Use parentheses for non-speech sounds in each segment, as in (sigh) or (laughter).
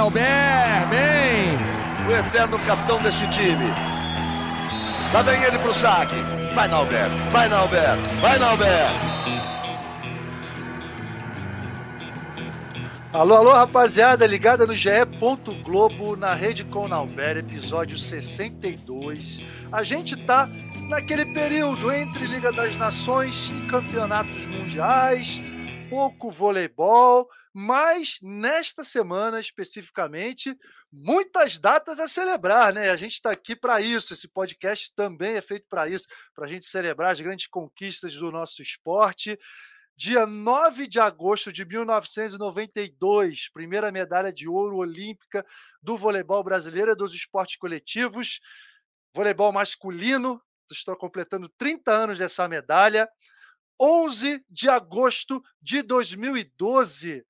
Nauber, bem! O eterno capitão deste time. Lá vem ele pro saque. Vai, Nauber, vai, Nauber, vai, Nauber. Alô, alô, rapaziada, ligada no GE. Globo, na Rede Conalber, episódio 62. A gente tá naquele período entre Liga das Nações e campeonatos mundiais, pouco voleibol, mas nesta semana especificamente, muitas datas a celebrar, né? A gente está aqui para isso. Esse podcast também é feito para isso, para a gente celebrar as grandes conquistas do nosso esporte. Dia 9 de agosto de 1992, primeira medalha de ouro olímpica do voleibol brasileiro dos esportes coletivos. Voleibol masculino, estou completando 30 anos dessa medalha. 11 de agosto de 2012,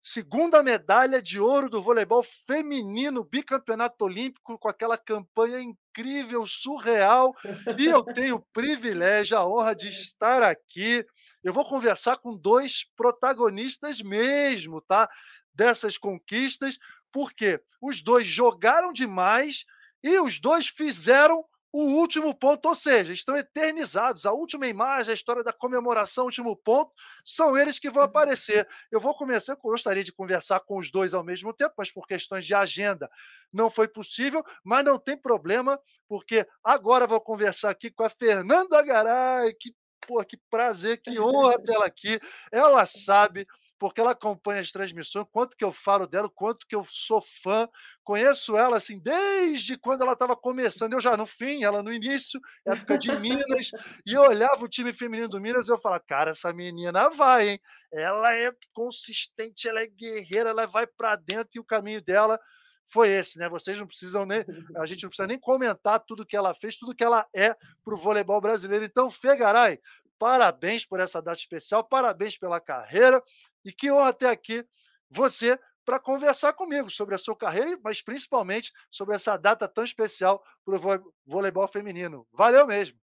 segunda medalha de ouro do voleibol feminino, bicampeonato olímpico, com aquela campanha incrível, surreal. E eu tenho o privilégio, a honra de estar aqui eu vou conversar com dois protagonistas mesmo, tá? Dessas conquistas, porque os dois jogaram demais e os dois fizeram o último ponto, ou seja, estão eternizados. A última imagem, a história da comemoração, o último ponto, são eles que vão aparecer. Eu vou começar, eu gostaria de conversar com os dois ao mesmo tempo, mas por questões de agenda não foi possível, mas não tem problema, porque agora vou conversar aqui com a Fernanda Garay, que pô, que prazer, que honra tê-la aqui. Ela sabe, porque ela acompanha as transmissões, quanto que eu falo dela, quanto que eu sou fã. Conheço ela assim desde quando ela estava começando, eu já no fim, ela no início, época de Minas, e eu olhava o time feminino do Minas e eu falava, cara, essa menina vai, hein? Ela é consistente, ela é guerreira, ela vai para dentro e o caminho dela foi esse, né? Vocês não precisam nem, a gente não precisa nem comentar tudo que ela fez, tudo que ela é para o voleibol brasileiro. Então, Fegaray, parabéns por essa data especial, parabéns pela carreira e que honra ter aqui você para conversar comigo sobre a sua carreira, mas principalmente sobre essa data tão especial para o voleibol feminino. Valeu mesmo!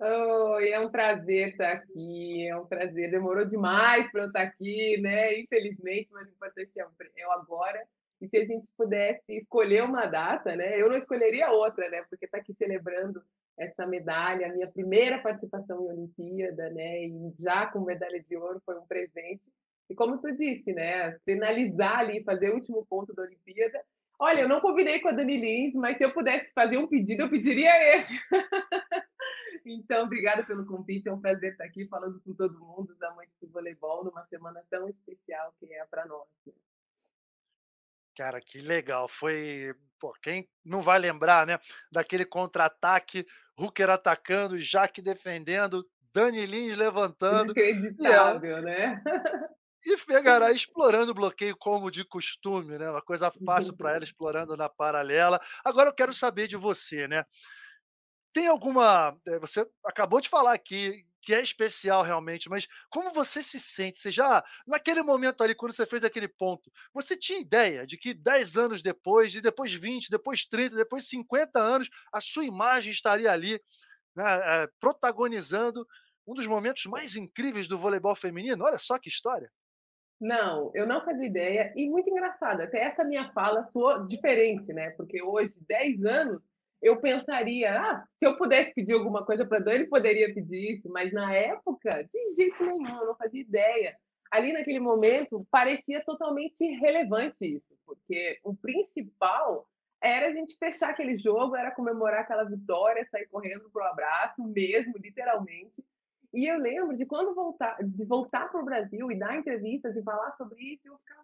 Oi, é um prazer estar aqui, é um prazer. Demorou demais para eu estar aqui, né? Infelizmente, mas o importante é o agora. E se a gente pudesse escolher uma data, né? Eu não escolheria outra, né? Porque está aqui celebrando essa medalha, a minha primeira participação em Olimpíada, né? E já com medalha de ouro foi um presente. E como tu disse, né? Finalizar ali, fazer o último ponto da Olimpíada. Olha, eu não combinei com a Dani Lins, mas se eu pudesse fazer um pedido, eu pediria (laughs) esse. Então, obrigada pelo convite. É um prazer estar aqui falando com todo mundo, os amantes do voleibol, numa semana tão especial que é para nós. Né? Cara, que legal. Foi. Pô, quem não vai lembrar, né? Daquele contra-ataque, Hooker atacando, Jaque defendendo, Dani Lins (laughs) levantando. Inacreditável, né? (laughs) E Fegará explorando o bloqueio como de costume, né? Uma coisa fácil para ela, explorando na paralela. Agora eu quero saber de você, né? Tem alguma. Eh, você acabou de falar aqui que é especial realmente, mas como você se sente? Você já, naquele momento ali, quando você fez aquele ponto, você tinha ideia de que 10 anos depois, e depois 20, depois 30, depois 50 anos, a sua imagem estaria ali, né, protagonizando um dos momentos mais incríveis do voleibol feminino? Olha só que história! Não, eu não fazia ideia, e muito engraçado, até essa minha fala soou diferente, né? Porque hoje, 10 anos, eu pensaria, ah, se eu pudesse pedir alguma coisa para Dani, poderia pedir isso, mas na época, de jeito nenhum, eu não fazia ideia. Ali naquele momento, parecia totalmente irrelevante isso, porque o principal era a gente fechar aquele jogo, era comemorar aquela vitória, sair correndo pro abraço, mesmo, literalmente. E eu lembro de quando voltar, de voltar para o Brasil e dar entrevistas e falar sobre isso, eu ficava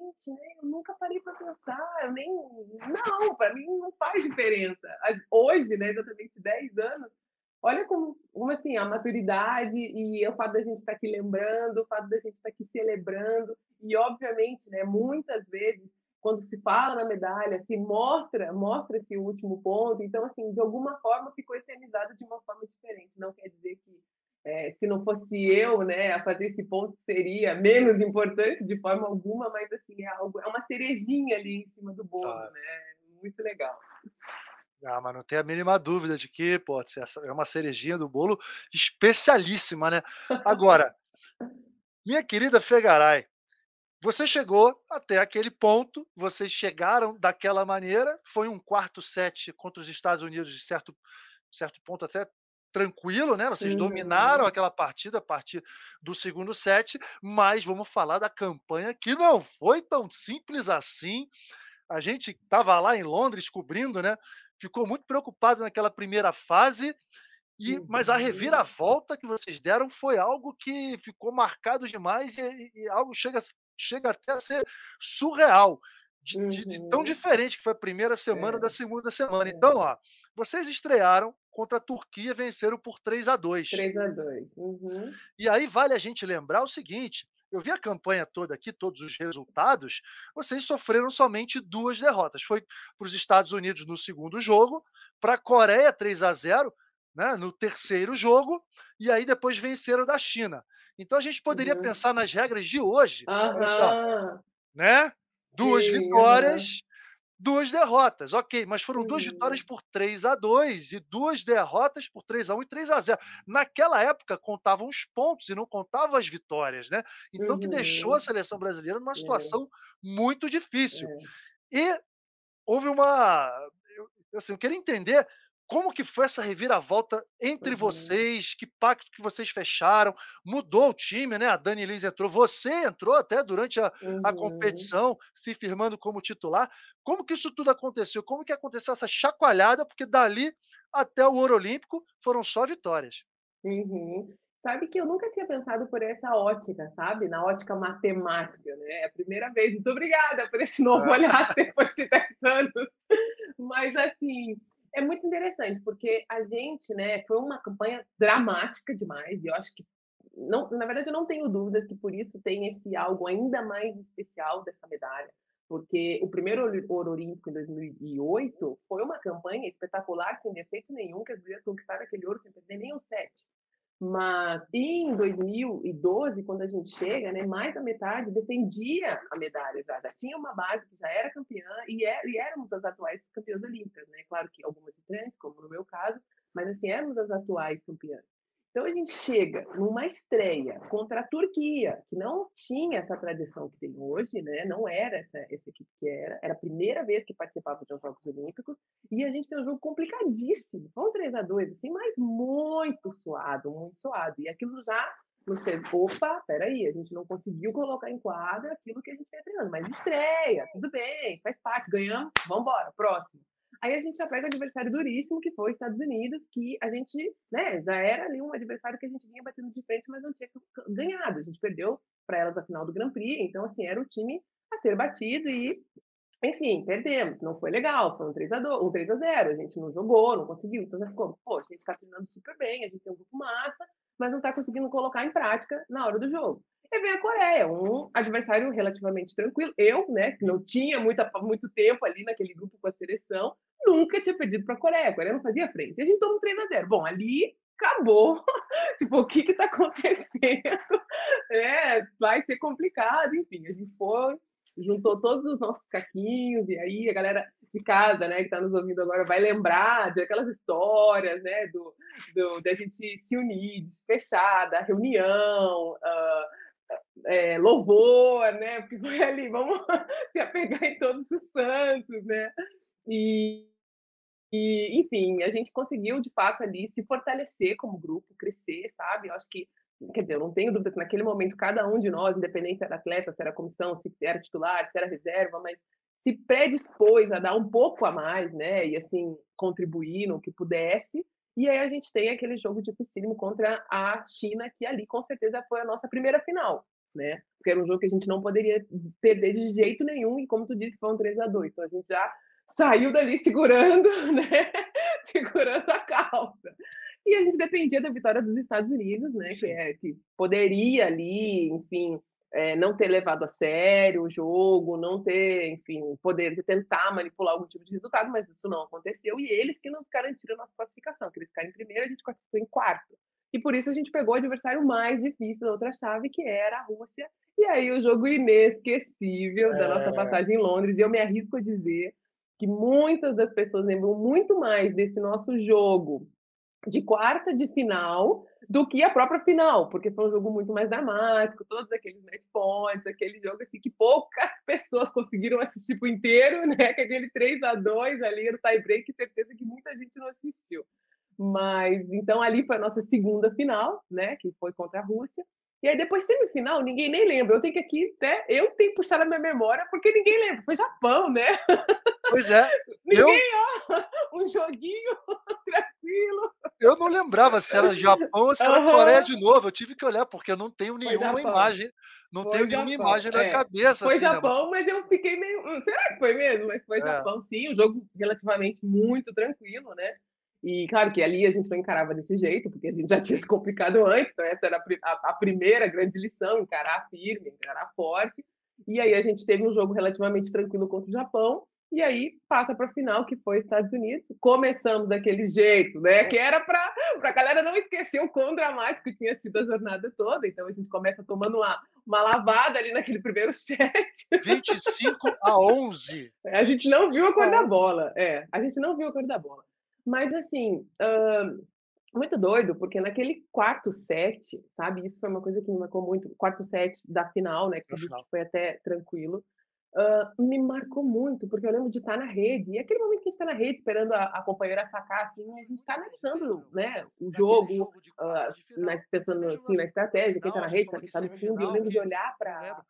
gente, né? Eu nunca parei para pensar, eu nem. Não, para mim não faz diferença. Hoje, né, exatamente 10 anos, olha como, como assim, a maturidade e o fato da gente estar tá aqui lembrando, o fato da gente estar tá aqui celebrando, e obviamente, né, muitas vezes, quando se fala na medalha, se mostra, mostra esse último ponto, então, assim, de alguma forma ficou eternizado de uma forma diferente. Não quer dizer que é, se não fosse eu, né, a fazer esse ponto seria menos importante de forma alguma, mas assim é algo, é uma cerejinha ali em cima do bolo, Sabe. né? Muito legal. Ah, mas não tem a mínima dúvida de que, pô, é uma cerejinha do bolo especialíssima, né? Agora, minha querida Fegaray, você chegou até aquele ponto, vocês chegaram daquela maneira, foi um quarto set contra os Estados Unidos de certo, certo ponto até tranquilo, né? Vocês uhum. dominaram aquela partida a partir do segundo set, mas vamos falar da campanha que não foi tão simples assim. A gente estava lá em Londres cobrindo, né? Ficou muito preocupado naquela primeira fase. E, mas a reviravolta que vocês deram foi algo que ficou marcado demais e, e algo chega, chega até a ser surreal, de, uhum. de, de tão uhum. diferente que foi a primeira semana é. da segunda semana. É. Então, ó, vocês estrearam contra a Turquia, venceram por 3 a 2 3 a 2 uhum. E aí vale a gente lembrar o seguinte: eu vi a campanha toda aqui, todos os resultados, vocês sofreram somente duas derrotas. Foi para os Estados Unidos no segundo jogo, para a Coreia 3 a 0 né, no terceiro jogo, e aí depois venceram da China. Então a gente poderia uhum. pensar nas regras de hoje. Uhum. Olha só, né? Duas Sim, vitórias, duas derrotas. Ok, mas foram duas vitórias por 3 a 2 e duas derrotas por 3 a 1 e 3 a 0 Naquela época contavam os pontos e não contavam as vitórias, né? Então uhum. que deixou a uhum. seleção brasileira numa é. situação é. muito difícil. É. E houve uma. Assim, eu queria entender como que foi essa reviravolta entre uhum. vocês? Que pacto que vocês fecharam? Mudou o time, né? A Dani Lins entrou, você entrou até durante a, uhum. a competição, se firmando como titular. Como que isso tudo aconteceu? Como que aconteceu essa chacoalhada? Porque dali até o Ouro Olímpico foram só vitórias. Uhum. Sabe que eu nunca tinha pensado por essa ótica, sabe? Na ótica matemática, né? É a primeira vez. Muito obrigada por esse (laughs) novo olhar depois de 10 anos. Mas, assim, é muito interessante, porque a gente, né, foi uma campanha dramática demais, e eu acho que, não, na verdade, eu não tenho dúvidas que por isso tem esse algo ainda mais especial dessa medalha, porque o primeiro ouro olímpico em 2008 foi uma campanha espetacular, sem defeito nenhum, que as mulheres conquistaram aquele ouro sem perder nem um set. Mas em 2012, quando a gente chega, né, mais da metade defendia a medalha já, já tinha uma base que já era campeã e, é, e éramos as atuais campeãs olímpicas, né? Claro que algumas estranhas, como no meu caso, mas assim, éramos as atuais campeãs. Então a gente chega numa estreia contra a Turquia, que não tinha essa tradição que tem hoje, né? Não era essa, essa equipe que era, era a primeira vez que participava de Jogos Olímpicos, e a gente tem um jogo complicadíssimo. Um 3 a 2 assim, mas muito suado, muito suado. E aquilo já nos fez, opa, peraí, a gente não conseguiu colocar em quadra aquilo que a gente está treinando, mas estreia, tudo bem, faz parte, ganhamos, vamos embora, próximo. Aí a gente já pega um adversário duríssimo, que foi os Estados Unidos, que a gente, né, já era ali um adversário que a gente vinha batendo de frente, mas não tinha ganhado. A gente perdeu para elas a final do Grand Prix, então, assim, era o time a ser batido e, enfim, perdemos. Não foi legal, foi um 3 a, 2, um 3 a 0 a gente não jogou, não conseguiu. Então já ficou, pô, a gente está treinando super bem, a gente tem um grupo massa, mas não está conseguindo colocar em prática na hora do jogo. E vem a Coreia, um adversário relativamente tranquilo. Eu, né, que não tinha muita, muito tempo ali naquele grupo com a seleção, nunca tinha perdido para a Coreia. A Coreia não fazia frente. A gente toma um 3 a 0 Bom, ali acabou. (laughs) tipo, o que está acontecendo? (laughs) É, vai ser complicado. Enfim, a gente foi, juntou todos os nossos caquinhos, e aí a galera de casa, né, que está nos ouvindo agora, vai lembrar de aquelas histórias, né, do, do da gente se unir, fechar, da reunião, uh, é, louvor, né, porque foi ali, vamos (laughs) se apegar em todos os santos, né, e, e, enfim, a gente conseguiu, de fato, ali se fortalecer como grupo, crescer, sabe? Eu acho que, quer dizer, eu não tenho dúvida que naquele momento cada um de nós, independente se era atleta, se era comissão, se era titular, se era reserva, mas se predispôs a dar um pouco a mais, né? E, assim, contribuir no que pudesse. E aí a gente tem aquele jogo dificílimo contra a China, que ali com certeza foi a nossa primeira final, né? Porque era um jogo que a gente não poderia perder de jeito nenhum, e como tu disse, foi um 3 a 2 Então a gente já saiu dali segurando, (laughs) né? segurando a calça. E a gente dependia da vitória dos Estados Unidos, né? Que, é, que poderia ali, enfim, é, não ter levado a sério o jogo, não ter, enfim, poder tentar manipular algum tipo de resultado, mas isso não aconteceu. E eles que nos garantiram a nossa classificação, que eles ficaram em primeiro, a gente classificou em quarto. E por isso a gente pegou o adversário mais difícil da outra chave, que era a Rússia. E aí o jogo inesquecível da nossa é. passagem em Londres. E eu me arrisco a dizer que muitas das pessoas lembram muito mais desse nosso jogo de quarta de final do que a própria final, porque foi um jogo muito mais dramático, todos aqueles match points, aquele jogo assim que poucas (laughs) pessoas conseguiram assistir por inteiro, (laughs) né? Que aquele 3 a 2 ali no tie break, certeza que muita gente não assistiu. Mas então ali foi a nossa segunda final, né, que foi contra a Rússia. E aí depois semifinal, ninguém nem lembra. Eu tenho que aqui até eu tenho que puxar na minha memória porque ninguém lembra. Foi Japão, né? Pois é. (laughs) ninguém, eu... ó, um joguinho (laughs) tranquilo. Eu não lembrava se era Japão ou se era uhum. Coreia de novo. Eu tive que olhar porque eu não tenho nenhuma imagem, não foi tenho Japão. nenhuma imagem na é. cabeça. Foi assim, Japão, né? mas eu fiquei meio, hum, será que foi mesmo? Mas foi é. Japão, sim. Um jogo relativamente muito tranquilo, né? E claro que ali a gente não encarava desse jeito, porque a gente já (laughs) tinha se complicado antes, então essa era a, a primeira grande lição, encarar firme, encarar forte. E aí a gente teve um jogo relativamente tranquilo contra o Japão, e aí passa para a final, que foi Estados Unidos. Começamos daquele jeito, né? Que era para a galera não esquecer o quão dramático tinha sido a jornada toda. Então a gente começa tomando uma, uma lavada ali naquele primeiro (laughs) set. 25 a 11. A gente não viu a cor da bola. É, a gente não viu a cor da bola. Mas, assim, uh, muito doido, porque naquele quarto set, sabe? Isso foi uma coisa que me marcou muito. Quarto set da final, né? Que foi até tranquilo uh, me marcou muito, porque eu lembro de estar na rede, e aquele momento que a gente está na rede, esperando a, a companheira sacar, assim, a gente está analisando né, o jogo, uh, pensando assim, na estratégia, quem está na rede, quem está no fundo, e eu lembro de olhar para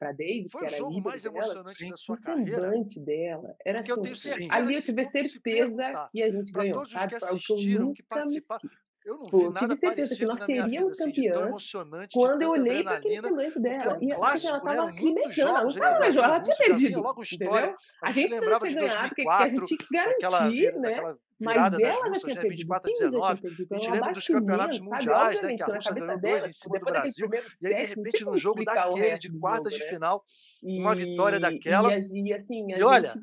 a David, que era o mais emocionante dela, da sua carreira. Dela, era assim, eu ali eu tive certeza que a gente ganhou, sabe? Que eu nunca me eu não vi nada certeza que nós seríamos assim, campeãs quando eu olhei para aquele semblante dela. E clássico, ela estava né? lacrimejando. Ela não estava mais jogando, ela tinha perdido. Entendeu? A gente não tinha ganhado, porque a gente tinha que garantir, né? Mas ela já tinha perdido. 24 a 19. A gente lembra dos campeonatos mundiais, né? Que a Rússia ganhou dois em cima do Brasil. E aí, de repente, no jogo daquele de quartas de né? final, uma vitória daquela. E, assim, e olha,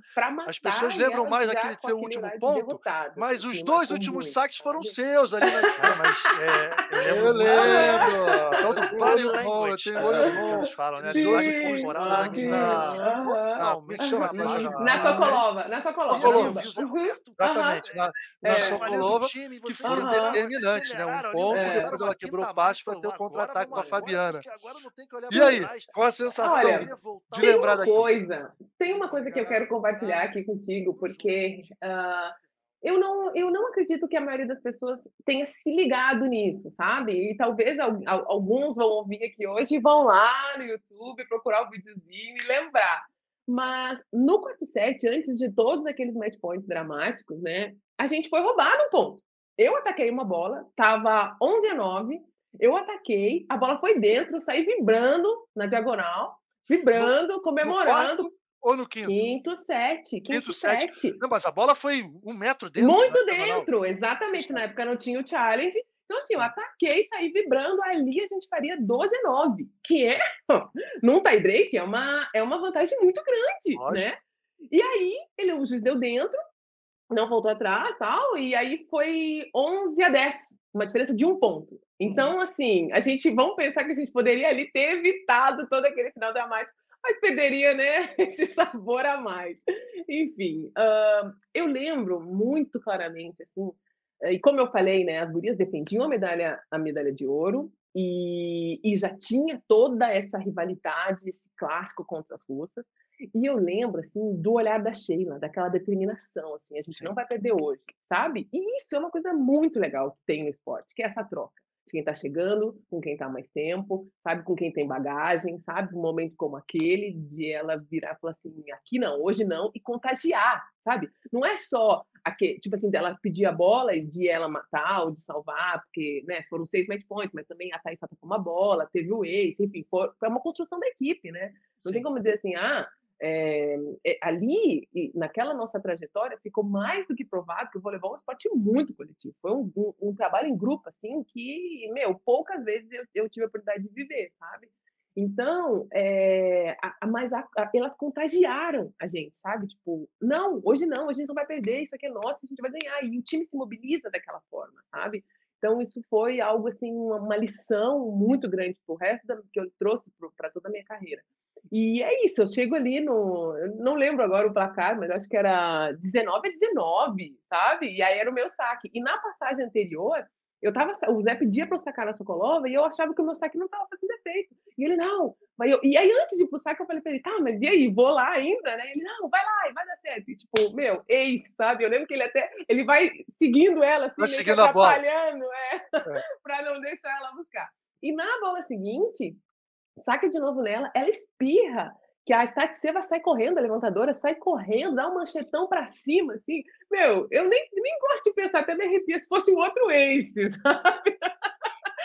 as pessoas lembram mais aquele seu último ponto, mas os dois últimos saques foram seus ali na. É, mas é, eu lembro. Todo body language. Eu tenho eles falam, né? As temporadas aqui na. Não, me chama Na Sokolova. Na Sokolova. Exatamente. Na, na Sokolova, que foram determinantes, né? Um ponto, depois ela quebrou o passe para ter o contra-ataque com a Fabiana. E aí, qual a sensação? de tem lembrar uma daqui. coisa, tem uma coisa que eu quero compartilhar aqui contigo, porque uh, eu, não, eu não acredito que a maioria das pessoas tenha se ligado nisso, sabe? E talvez alguns vão ouvir aqui hoje e vão lá no YouTube procurar o videozinho e lembrar. Mas no quarto set, antes de todos aqueles match points dramáticos, né? A gente foi roubado um ponto. Eu ataquei uma bola, tava 11 a 9, eu ataquei, a bola foi dentro, saí vibrando na diagonal, vibrando, no, comemorando. No ou no quinto? Quinto sete. Quinto, quinto sete. sete. Não, mas a bola foi um metro dentro. Muito né, dentro, exatamente. Na época não tinha o challenge. Então, assim, eu ataquei, saí vibrando. Ali a gente faria 12-9, que é, (laughs) num tie break, é uma, é uma vantagem muito grande, Lógico. né? E aí, ele, o juiz deu dentro, não voltou atrás tal, e aí foi 11 a 10, uma diferença de um ponto. Então, uhum. assim, a gente vamos pensar que a gente poderia ali ter evitado todo aquele final dramático, mas perderia, né, (laughs) esse sabor a mais. Enfim, uh, eu lembro muito claramente, assim, eh, e como eu falei, né, as gurias defendiam a medalha, a medalha de ouro, e, e já tinha toda essa rivalidade, esse clássico contra as russas. E eu lembro, assim, do olhar da Sheila, daquela determinação, assim, a gente não vai perder hoje, sabe? E isso é uma coisa muito legal que tem no esporte, que é essa troca de quem está chegando, com quem está mais tempo, sabe, com quem tem bagagem, sabe, um momento como aquele, de ela virar e falar assim, aqui não, hoje não, e contagiar, sabe? Não é só, aquele, tipo assim, dela pedir a bola e de ela matar ou de salvar, porque, né, foram seis match points, mas também a Thaís com uma bola, teve o ace, enfim, foi, foi uma construção da equipe, né? Não Sim. tem como dizer assim, ah, é, ali, naquela nossa trajetória, ficou mais do que provado que o voleibol é um esporte muito coletivo. Foi um, um, um trabalho em grupo, assim, que, meu, poucas vezes eu, eu tive a oportunidade de viver, sabe? Então, é, a, a, mas a, elas contagiaram a gente, sabe? Tipo, não, hoje não, a gente não vai perder, isso aqui é nosso, a gente vai ganhar. E o time se mobiliza daquela forma, sabe? Então, isso foi algo, assim, uma, uma lição muito grande para o resto da, que eu trouxe para toda a minha carreira. E é isso, eu chego ali no. Não lembro agora o placar, mas acho que era 19 a 19, sabe? E aí era o meu saque. E na passagem anterior, eu tava, o Zé pedia para eu sacar na Sokolova e eu achava que o meu saque não estava fazendo efeito. E ele, não. Mas eu, e aí, antes de ir pro saque, eu falei para ele, tá, mas e aí, vou lá ainda, né? Ele, não, vai lá, e vai dar certo. E, tipo, meu, ex, sabe? Eu lembro que ele até, ele vai seguindo ela, assim, vai seguindo atrapalhando, é, é. (laughs) para não deixar ela buscar. E na bola seguinte, saca de novo nela, ela espirra, que a Statseva sai correndo, a levantadora sai correndo, dá um manchetão para cima, assim. Meu, eu nem, nem gosto de pensar, até me arrepia se fosse um outro ace, (laughs) sabe?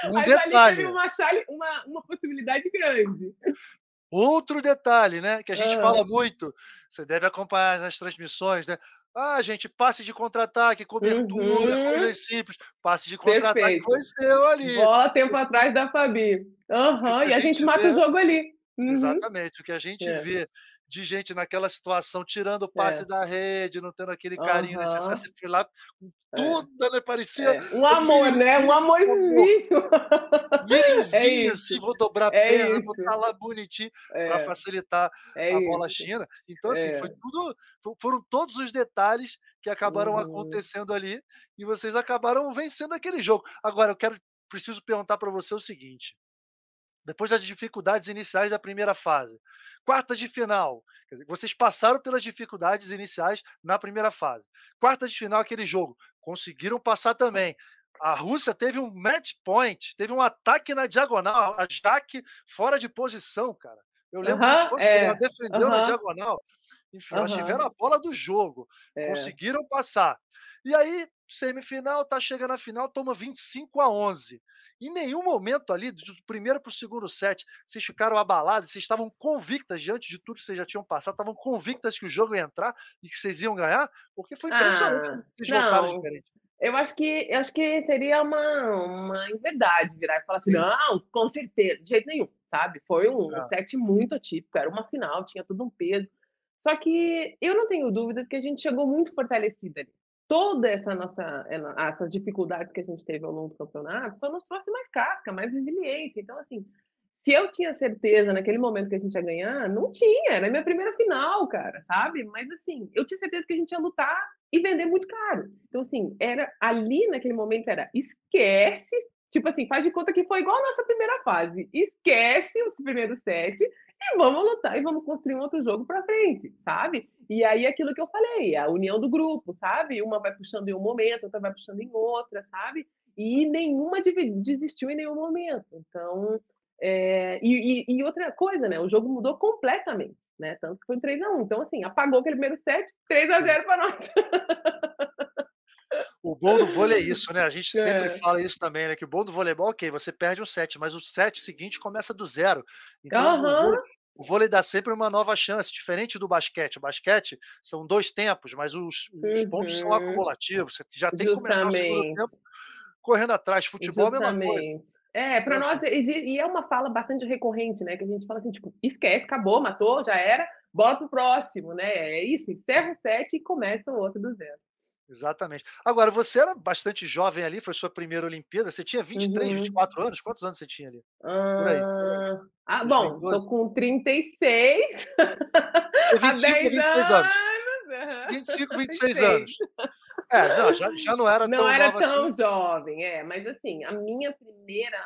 Um Mas detalhe. uma, uma, uma possibilidade grande. Outro detalhe, né? Que a gente fala muito, você deve acompanhar nas transmissões, né? Ah, gente, passe de contra-ataque, cobertura, uhum. coisas simples. Passe de contra-ataque foi seu ali. Bola tempo atrás da Fabi. Uhum, e a, gente, gente mata vê... o jogo ali. Uhum. Exatamente. O que a gente é. vê de gente naquela situação, tirando o passe é. da rede, não tendo aquele carinho uhum. necessário, você foi lá com é. tudo, é. né? Parecia. É. Um amor, né? Um amorzinho. Mirinzinho, (laughs) é assim, vou dobrar a é perna, isso. botar lá bonitinho para facilitar a bola china. Então, assim, foi tudo. Foram todos os detalhes que acabaram uhum. acontecendo ali e vocês acabaram vencendo aquele jogo. Agora, eu quero preciso perguntar para você o seguinte: depois das dificuldades iniciais da primeira fase. Quartas de final, dizer, vocês passaram pelas dificuldades iniciais na primeira fase. Quartas de final, aquele jogo, conseguiram passar também. A Rússia teve um match point, teve um ataque na diagonal, a Jaque fora de posição, cara. Eu lembro uh -huh, fosse, é. ela defendeu na diagonal. Enfim, elas tiveram a bola do jogo, é. conseguiram passar. E aí, semifinal, tá chegando a final, toma 25 a 11. Em nenhum momento ali, do primeiro para o segundo set, vocês ficaram abalados, vocês estavam convictas, diante de tudo que vocês já tinham passado, estavam convictas que o jogo ia entrar e que vocês iam ganhar? Porque foi impressionante ah, vocês voltaram diferente. Eu acho que eu acho que seria uma, uma inverdade virar e falar assim, Sim. não, com certeza, de jeito nenhum, sabe? Foi um ah. set muito atípico, era uma final, tinha tudo um peso. Só que eu não tenho dúvidas que a gente chegou muito fortalecida ali toda essa nossa essas dificuldades que a gente teve ao longo do campeonato só nos trouxe mais casca, mais resiliência. Então, assim, se eu tinha certeza naquele momento que a gente ia ganhar, não tinha, era minha primeira final, cara, sabe? Mas assim, eu tinha certeza que a gente ia lutar e vender muito caro. Então, assim, era ali naquele momento era esquece, tipo assim, faz de conta que foi igual a nossa primeira fase. Esquece o primeiro set e vamos lutar e vamos construir um outro jogo para frente, sabe? E aí aquilo que eu falei, a união do grupo, sabe? Uma vai puxando em um momento, outra vai puxando em outra, sabe? E nenhuma desistiu em nenhum momento. Então, é... e, e, e, outra coisa, né? O jogo mudou completamente, né? Tanto que foi 3 a 1 Então, assim, apagou aquele primeiro set, 3 a 0 para nós. O bom do vôlei é isso, né? A gente (laughs) sempre é. fala isso também, né? Que o bom do voleibol, ok, você perde um set, mas o set seguinte começa do zero. Então, uhum. O, vôlei, o, dá sempre uma nova chance, diferente do basquete. O basquete são dois tempos, mas os, os uhum. pontos são uhum. acumulativos. Você já tem Justamente. que começar o segundo tempo correndo atrás. Futebol Justamente. é a mesma coisa. É, para nós, e é uma fala bastante recorrente, né? Que a gente fala assim, tipo, esquece, acabou, matou, já era, bota pro próximo, né? É isso, encerra o set e começa o outro do zero. Exatamente. Agora, você era bastante jovem ali, foi sua primeira Olimpíada. Você tinha 23, uhum. 24 anos? Quantos anos você tinha ali? Por aí. Uh... Ah, bom, tô com 36. Tinha (laughs) 25, 26 anos. anos. 25, 26 anos. É, não, já, já não era não tão Não era tão assim. jovem, é. Mas assim, a minha primeira...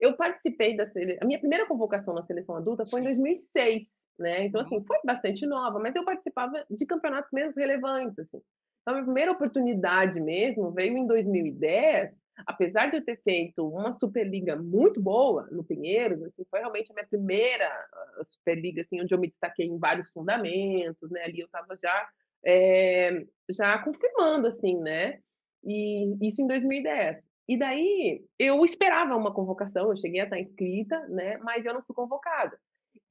Eu participei da seleção... A minha primeira convocação na seleção adulta foi Sim. em 2006, né? Então, assim, uhum. foi bastante nova. Mas eu participava de campeonatos menos relevantes, assim. Então, a minha primeira oportunidade mesmo veio em 2010, apesar de eu ter feito uma Superliga muito boa no Pinheiros, assim, foi realmente a minha primeira ah, Superliga, assim, onde eu me destaquei em vários fundamentos, né? Ali eu estava já, é, já confirmando, assim, né? E isso em 2010. E daí eu esperava uma convocação, eu cheguei a estar inscrita, né? Mas eu não fui convocada.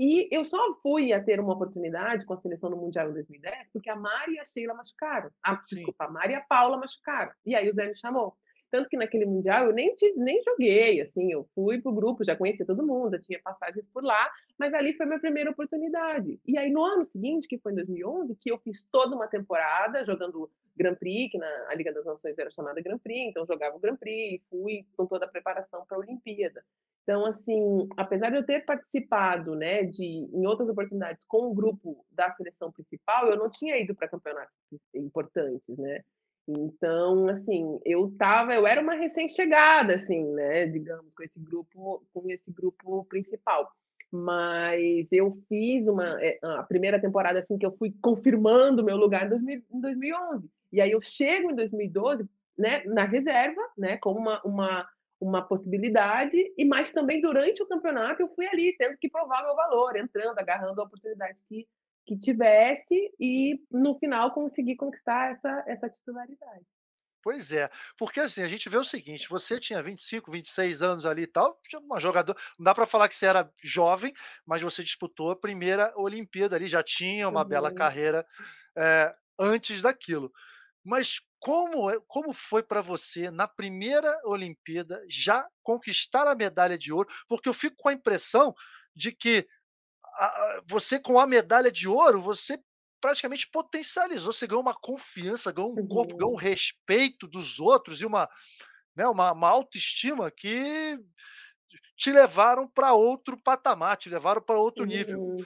E eu só fui a ter uma oportunidade com a seleção no Mundial em 2010 porque a Mari e a Sheila machucaram. A, desculpa, a Mari e a Paula machucaram. E aí o Zé me chamou. Tanto que naquele Mundial eu nem, nem joguei, assim, eu fui pro grupo, já conhecia todo mundo, já tinha passagens por lá, mas ali foi minha primeira oportunidade. E aí no ano seguinte, que foi em 2011, que eu fiz toda uma temporada jogando Grand Prix, que na a Liga das Nações era chamada Grand Prix, então jogava o Grand Prix, fui com toda a preparação para a Olimpíada. Então, assim, apesar de eu ter participado, né, de, em outras oportunidades com o grupo da seleção principal, eu não tinha ido para campeonatos importantes, né? Então, assim, eu tava, eu era uma recém-chegada, assim, né, digamos, com esse grupo, com esse grupo principal. Mas eu fiz uma eh, a primeira temporada assim que eu fui confirmando meu lugar em, 2000, em 2011. E aí eu chego em 2012, né, na reserva, né, como uma, uma uma possibilidade, e mais também durante o campeonato eu fui ali, tendo que provar meu valor, entrando, agarrando a oportunidade que, que tivesse, e no final consegui conquistar essa, essa titularidade. Pois é, porque assim, a gente vê o seguinte, você tinha 25, 26 anos ali e tal, uma jogador, não dá para falar que você era jovem, mas você disputou a primeira Olimpíada ali, já tinha uma uhum. bela carreira é, antes daquilo. Mas como, é, como foi para você, na primeira Olimpíada, já conquistar a medalha de ouro? Porque eu fico com a impressão de que a, você, com a medalha de ouro, você praticamente potencializou, você ganhou uma confiança, ganhou um corpo, ganhou um uhum. respeito dos outros e uma, né, uma, uma autoestima que te levaram para outro patamar, te levaram para outro nível.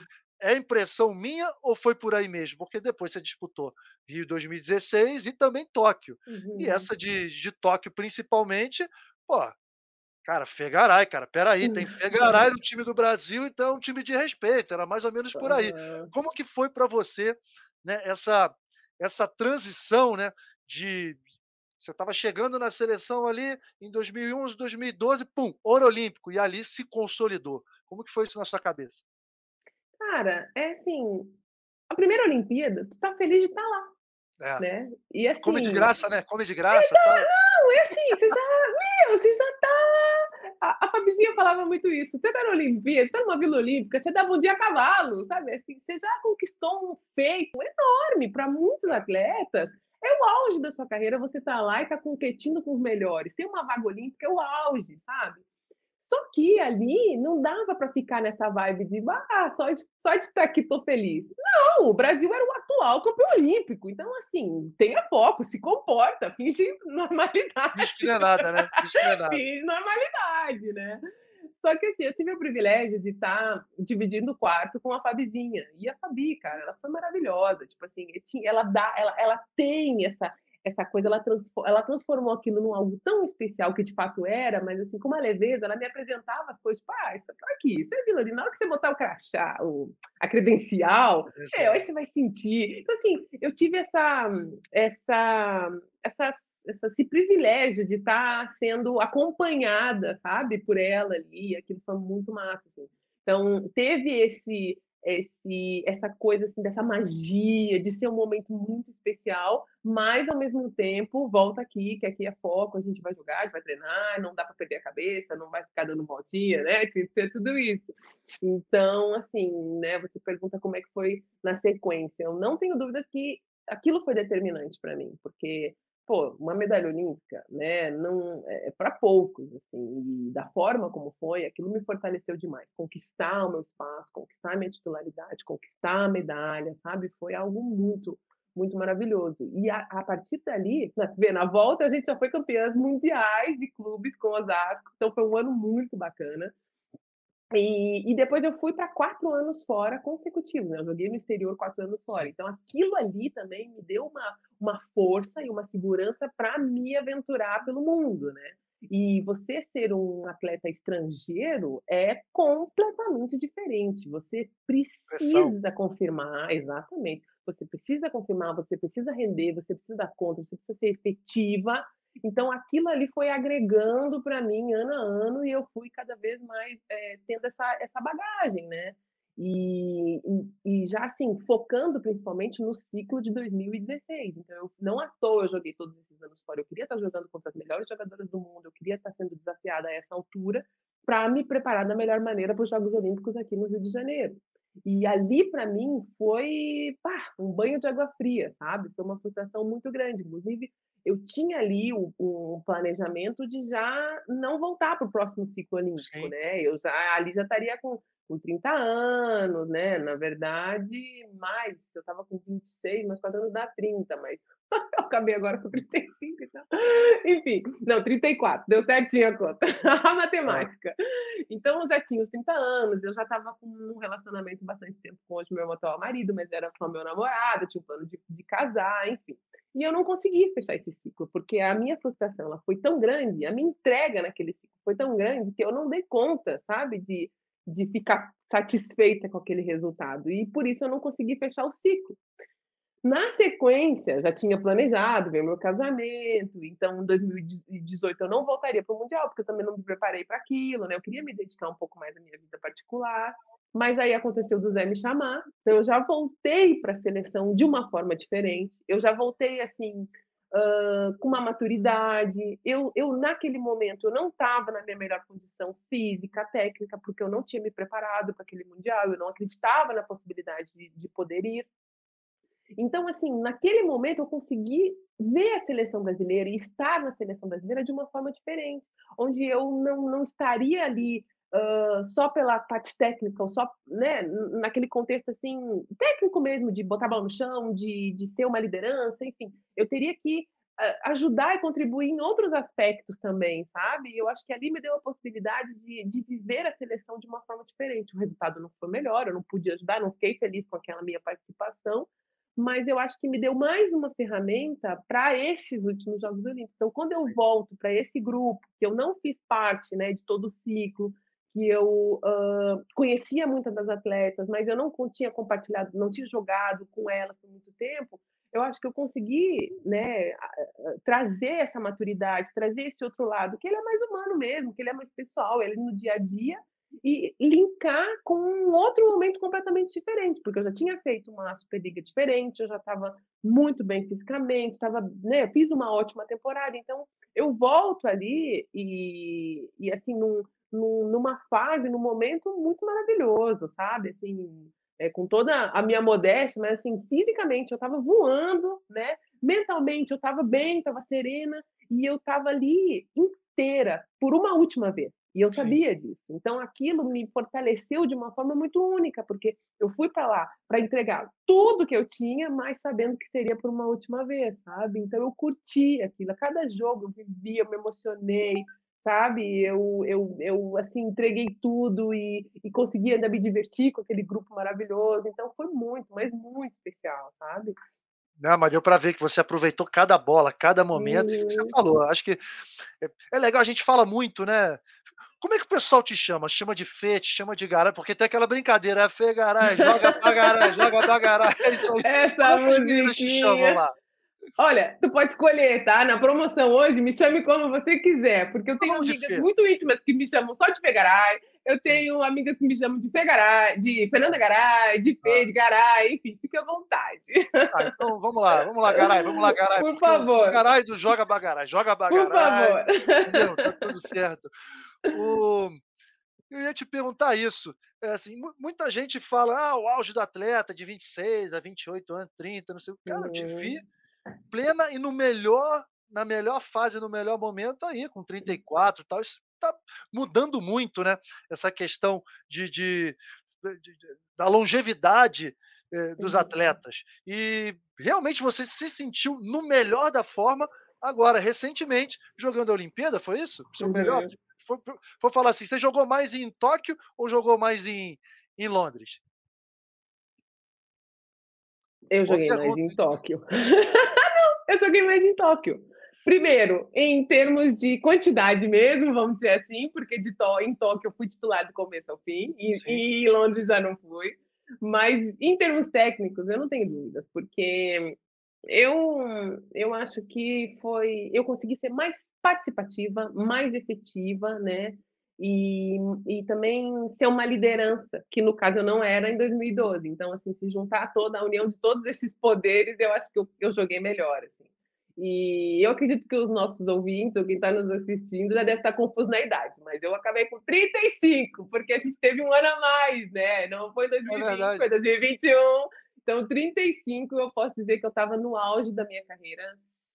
É impressão minha ou foi por aí mesmo? Porque depois você disputou Rio 2016 e também Tóquio. Uhum. E essa de, de Tóquio, principalmente, pô, cara, Fegaray, cara, peraí, tem Fegaray no time do Brasil, então é um time de respeito, era mais ou menos por aí. Como que foi para você né, essa, essa transição né, de. Você estava chegando na seleção ali em 2011, 2012, pum, ouro olímpico, e ali se consolidou. Como que foi isso na sua cabeça? Cara, é assim, a primeira Olimpíada, tu tá feliz de estar tá lá. É. Né? E assim, Come de graça, né? Come de graça. Então, tá... Não, é assim, você já, meu, você já tá. A, a Fabizinha falava muito isso. Você tá na Olimpíada, tá numa Vila Olímpica, você dava um dia a cavalo, sabe? Assim, você já conquistou um feito enorme para muitos atletas. É o auge da sua carreira, você tá lá e tá competindo com os melhores. Tem uma vaga olímpica, é o auge, sabe? Só que ali não dava para ficar nessa vibe de ah, só de, só de estar aqui tô feliz. Não, o Brasil era o atual campeão olímpico. Então, assim, tenha foco, se comporta, finge normalidade. Finge que não é nada, né? Finge que não é nada. Finge normalidade, né? Só que assim, eu tive o privilégio de estar dividindo o quarto com a Fabizinha. E a Fabi, cara, ela foi maravilhosa. Tipo assim, ela dá, ela, ela tem essa essa coisa, ela, transformou, ela transformou aquilo num algo tão especial que de fato era, mas assim, com uma leveza, ela me apresentava as coisas, pá, isso tá aqui, você viu ali, na hora que você botar o crachá, o, a credencial, é, aí você vai sentir. Então, assim, eu tive essa, essa, essa, essa esse privilégio de estar sendo acompanhada, sabe, por ela ali, aquilo foi muito massa, assim. Então, teve esse esse, essa coisa assim, dessa magia, de ser um momento muito especial, mas ao mesmo tempo, volta aqui, que aqui é foco, a gente vai jogar, a gente vai treinar, não dá para perder a cabeça, não vai ficar dando voltinha, né? (laughs) Tinha ter tudo isso. Então, assim, né, você pergunta como é que foi na sequência. Eu não tenho dúvidas que aquilo foi determinante para mim, porque pô, uma medalha olímpica, né, não é, é para poucos, assim, e da forma como foi, aquilo me fortaleceu demais. Conquistar o meu espaço, conquistar a minha titularidade, conquistar a medalha, sabe, foi algo muito, muito maravilhoso. E a, a partir dali, na, na volta a gente já foi campeãs mundiais de clubes com Osasco, então foi um ano muito bacana. E, e, depois eu fui para quatro anos fora consecutivos, né? Eu joguei no exterior quatro anos fora. Então aquilo ali também me deu uma, uma força e uma segurança para me aventurar pelo mundo, né? E você ser um atleta estrangeiro é completamente diferente. Você precisa confirmar, exatamente. Você precisa confirmar, você precisa render, você precisa dar conta, você precisa ser efetiva então, aquilo ali foi agregando para mim ano a ano e eu fui cada vez mais é, tendo essa, essa bagagem, né? E, e, e, já assim, focando principalmente no ciclo de 2016. Então, eu, não à toa eu joguei todos esses anos fora. Eu queria estar jogando contra as melhores jogadoras do mundo, eu queria estar sendo desafiada a essa altura para me preparar da melhor maneira para os Jogos Olímpicos aqui no Rio de Janeiro. E ali, para mim, foi pá, um banho de água fria, sabe? Foi uma frustração muito grande. Inclusive, eu tinha ali o, o planejamento de já não voltar para o próximo ciclo olímpico, Sim. né? Eu já ali já estaria com, com 30 anos, né? Na verdade, mais, eu estava com 26, mas quase anos dá 30, mas (laughs) eu acabei agora com 35 e tal. Enfim, não, 34, deu certinho a conta. (laughs) a matemática. Então, eu já tinha os 30 anos, eu já estava com um relacionamento bastante tempo com o meu atual marido, mas era só meu namorado, tinha um plano de, de casar, enfim. E eu não consegui fechar esse ciclo, porque a minha frustração ela foi tão grande, a minha entrega naquele ciclo foi tão grande que eu não dei conta, sabe, de, de ficar satisfeita com aquele resultado. E por isso eu não consegui fechar o ciclo. Na sequência, já tinha planejado ver meu casamento, então em 2018 eu não voltaria para o Mundial, porque eu também não me preparei para aquilo, né? Eu queria me dedicar um pouco mais à minha vida particular, mas aí aconteceu do Zé me chamar, então eu já voltei para a seleção de uma forma diferente, eu já voltei assim, uh, com uma maturidade. Eu, eu, naquele momento, eu não estava na minha melhor condição física, técnica, porque eu não tinha me preparado para aquele Mundial, eu não acreditava na possibilidade de, de poder ir. Então, assim, naquele momento eu consegui ver a seleção brasileira e estar na seleção brasileira de uma forma diferente, onde eu não, não estaria ali uh, só pela parte técnica, ou só né, naquele contexto assim, técnico mesmo, de botar a bola no chão, de, de ser uma liderança, enfim, eu teria que uh, ajudar e contribuir em outros aspectos também, sabe? Eu acho que ali me deu a possibilidade de, de viver a seleção de uma forma diferente. O resultado não foi melhor, eu não pude ajudar, não fiquei feliz com aquela minha participação, mas eu acho que me deu mais uma ferramenta para esses últimos Jogos Olímpicos. Então, quando eu volto para esse grupo, que eu não fiz parte né, de todo o ciclo, que eu uh, conhecia muitas das atletas, mas eu não tinha compartilhado, não tinha jogado com elas por muito tempo, eu acho que eu consegui né, trazer essa maturidade, trazer esse outro lado, que ele é mais humano mesmo, que ele é mais pessoal, ele no dia a dia, e linkar com um outro momento completamente diferente, porque eu já tinha feito uma Superliga diferente, eu já estava muito bem fisicamente, estava, né, fiz uma ótima temporada, então eu volto ali e, e assim, num, num, numa fase, num momento muito maravilhoso, sabe? Assim, é, com toda a minha modéstia, mas assim, fisicamente eu estava voando, né? Mentalmente eu estava bem, estava serena, e eu estava ali inteira por uma última vez. E eu sabia Sim. disso. Então aquilo me fortaleceu de uma forma muito única, porque eu fui para lá para entregar tudo que eu tinha, mas sabendo que seria por uma última vez, sabe? Então eu curti aquilo. A cada jogo eu vivia, eu me emocionei, sabe? Eu, eu, eu assim, entreguei tudo e, e consegui ainda me divertir com aquele grupo maravilhoso. Então foi muito, mas muito especial, sabe? Não, mas deu para ver que você aproveitou cada bola, cada momento, e você falou. Acho que é, é legal, a gente fala muito, né? Como é que o pessoal te chama? Chama de Fê, te chama de Garay, porque tem aquela brincadeira, é Fê Garay, joga pra Garay, joga pra Garay. É (laughs) isso aí. Essa Como musiquinha. te chamam lá? Olha, tu pode escolher, tá? Na promoção hoje, me chame como você quiser, porque eu tenho Vamos amigas muito íntimas que me chamam só de Fegaray, eu tenho amigas que me chamam de Fegaray, de Fernanda Garay, de Fê, ah. de Garay, enfim, fique à vontade. Ah, então vamos lá, vamos lá, Garay, vamos lá, Garay. Por favor. Garay do Joga Bagaray, joga Bagaray. Por favor. Entendeu? Tá tudo certo. O... Eu ia te perguntar isso. É assim, muita gente fala, ah, o auge do atleta de 26 a 28 anos, 30, não sei o que. Cara, eu te vi uhum plena e no melhor, na melhor fase, no melhor momento aí, com 34 e tal. Isso está mudando muito, né? Essa questão de, de, de, da longevidade eh, dos atletas. E realmente você se sentiu no melhor da forma agora, recentemente, jogando a Olimpíada, foi isso? Seu uhum. Melhor? Vou falar assim, você jogou mais em Tóquio ou jogou mais em, em Londres? Eu joguei mais em Tóquio. Não, (laughs) eu joguei mais em Tóquio. Primeiro, em termos de quantidade mesmo, vamos dizer assim, porque de tó, em Tóquio eu fui titular do começo ao fim, e, e em Londres já não fui. Mas em termos técnicos, eu não tenho dúvidas, porque eu, eu acho que foi. Eu consegui ser mais participativa, mais efetiva, né? e, e também ter uma liderança, que no caso eu não era em 2012. Então, assim, se juntar toda a união de todos esses poderes, eu acho que eu, eu joguei melhor. Assim. E eu acredito que os nossos ouvintes, ou quem está nos assistindo, já deve estar confuso na idade, mas eu acabei com 35, porque a gente teve um ano a mais, né? Não foi 2020, é foi 2021. Então, 35, eu posso dizer que eu estava no auge da minha carreira,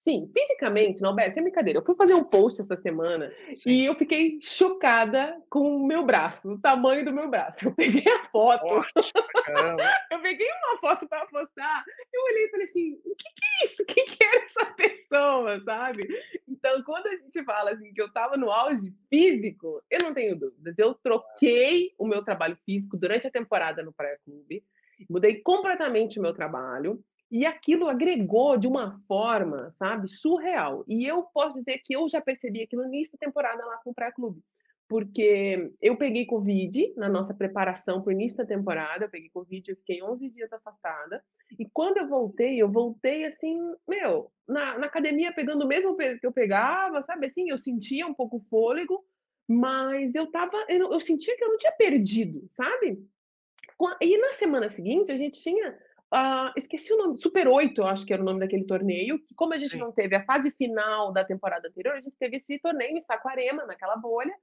Sim, fisicamente, não, Beto, sem brincadeira. Eu fui fazer um post essa semana Sim. e eu fiquei chocada com o meu braço, o tamanho do meu braço. Eu peguei a foto, (laughs) eu peguei uma foto para postar, eu olhei e falei assim, o que que é isso? Quem que era essa pessoa, sabe? Então, quando a gente fala assim que eu estava no auge físico, eu não tenho dúvidas. Eu troquei o meu trabalho físico durante a temporada no Praia Clube, mudei completamente o meu trabalho. E aquilo agregou de uma forma, sabe, surreal. E eu posso dizer que eu já percebi aquilo no início da temporada lá com o Pré-Clube. Porque eu peguei Covid na nossa preparação para o início da temporada, eu peguei Covid, eu fiquei 11 dias afastada. E quando eu voltei, eu voltei assim, meu, na, na academia pegando o mesmo peso que eu pegava, sabe assim, eu sentia um pouco fôlego, mas eu tava, eu, eu sentia que eu não tinha perdido, sabe? E na semana seguinte, a gente tinha ah, esqueci o nome, Super 8, eu acho que era o nome daquele torneio. que Como a gente Sim. não teve a fase final da temporada anterior, a gente teve esse torneio em Saquarema, naquela bolha.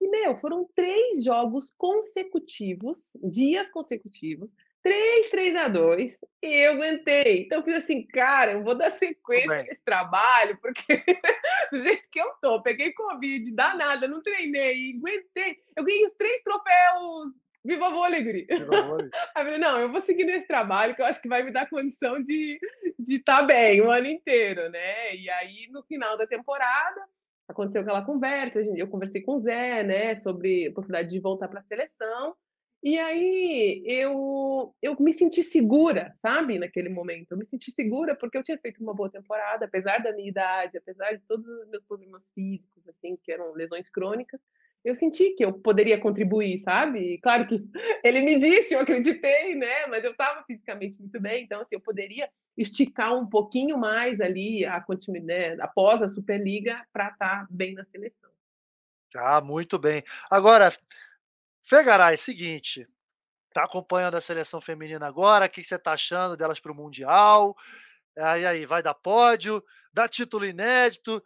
E, meu, foram três jogos consecutivos, dias consecutivos, 3, 3 a 2, e eu aguentei. Então, eu fiz assim, cara, eu vou dar sequência bem. nesse trabalho, porque (laughs) do jeito que eu tô, peguei Covid, danada, não treinei, aguentei. Eu ganhei os três troféus Viva Vôlei, Guri. Viva. (laughs) Aí eu falei, não, eu vou seguir nesse trabalho que eu acho que vai me dar condição de estar bem o ano inteiro, né? E aí, no final da temporada, aconteceu aquela conversa, eu conversei com o Zé, né, sobre a possibilidade de voltar para a seleção. E aí eu, eu me senti segura, sabe, naquele momento. Eu me senti segura porque eu tinha feito uma boa temporada, apesar da minha idade, apesar de todos os meus problemas físicos, assim, que eram lesões crônicas. Eu senti que eu poderia contribuir, sabe? Claro que (laughs) ele me disse, eu acreditei, né? Mas eu estava fisicamente muito bem, então assim, eu poderia esticar um pouquinho mais ali a né, após a Superliga para estar bem na seleção. Tá, muito bem. Agora, Fegaray, seguinte, tá acompanhando a seleção feminina agora, o que que você tá achando delas para o Mundial? Aí, aí, vai dar pódio, dá título inédito,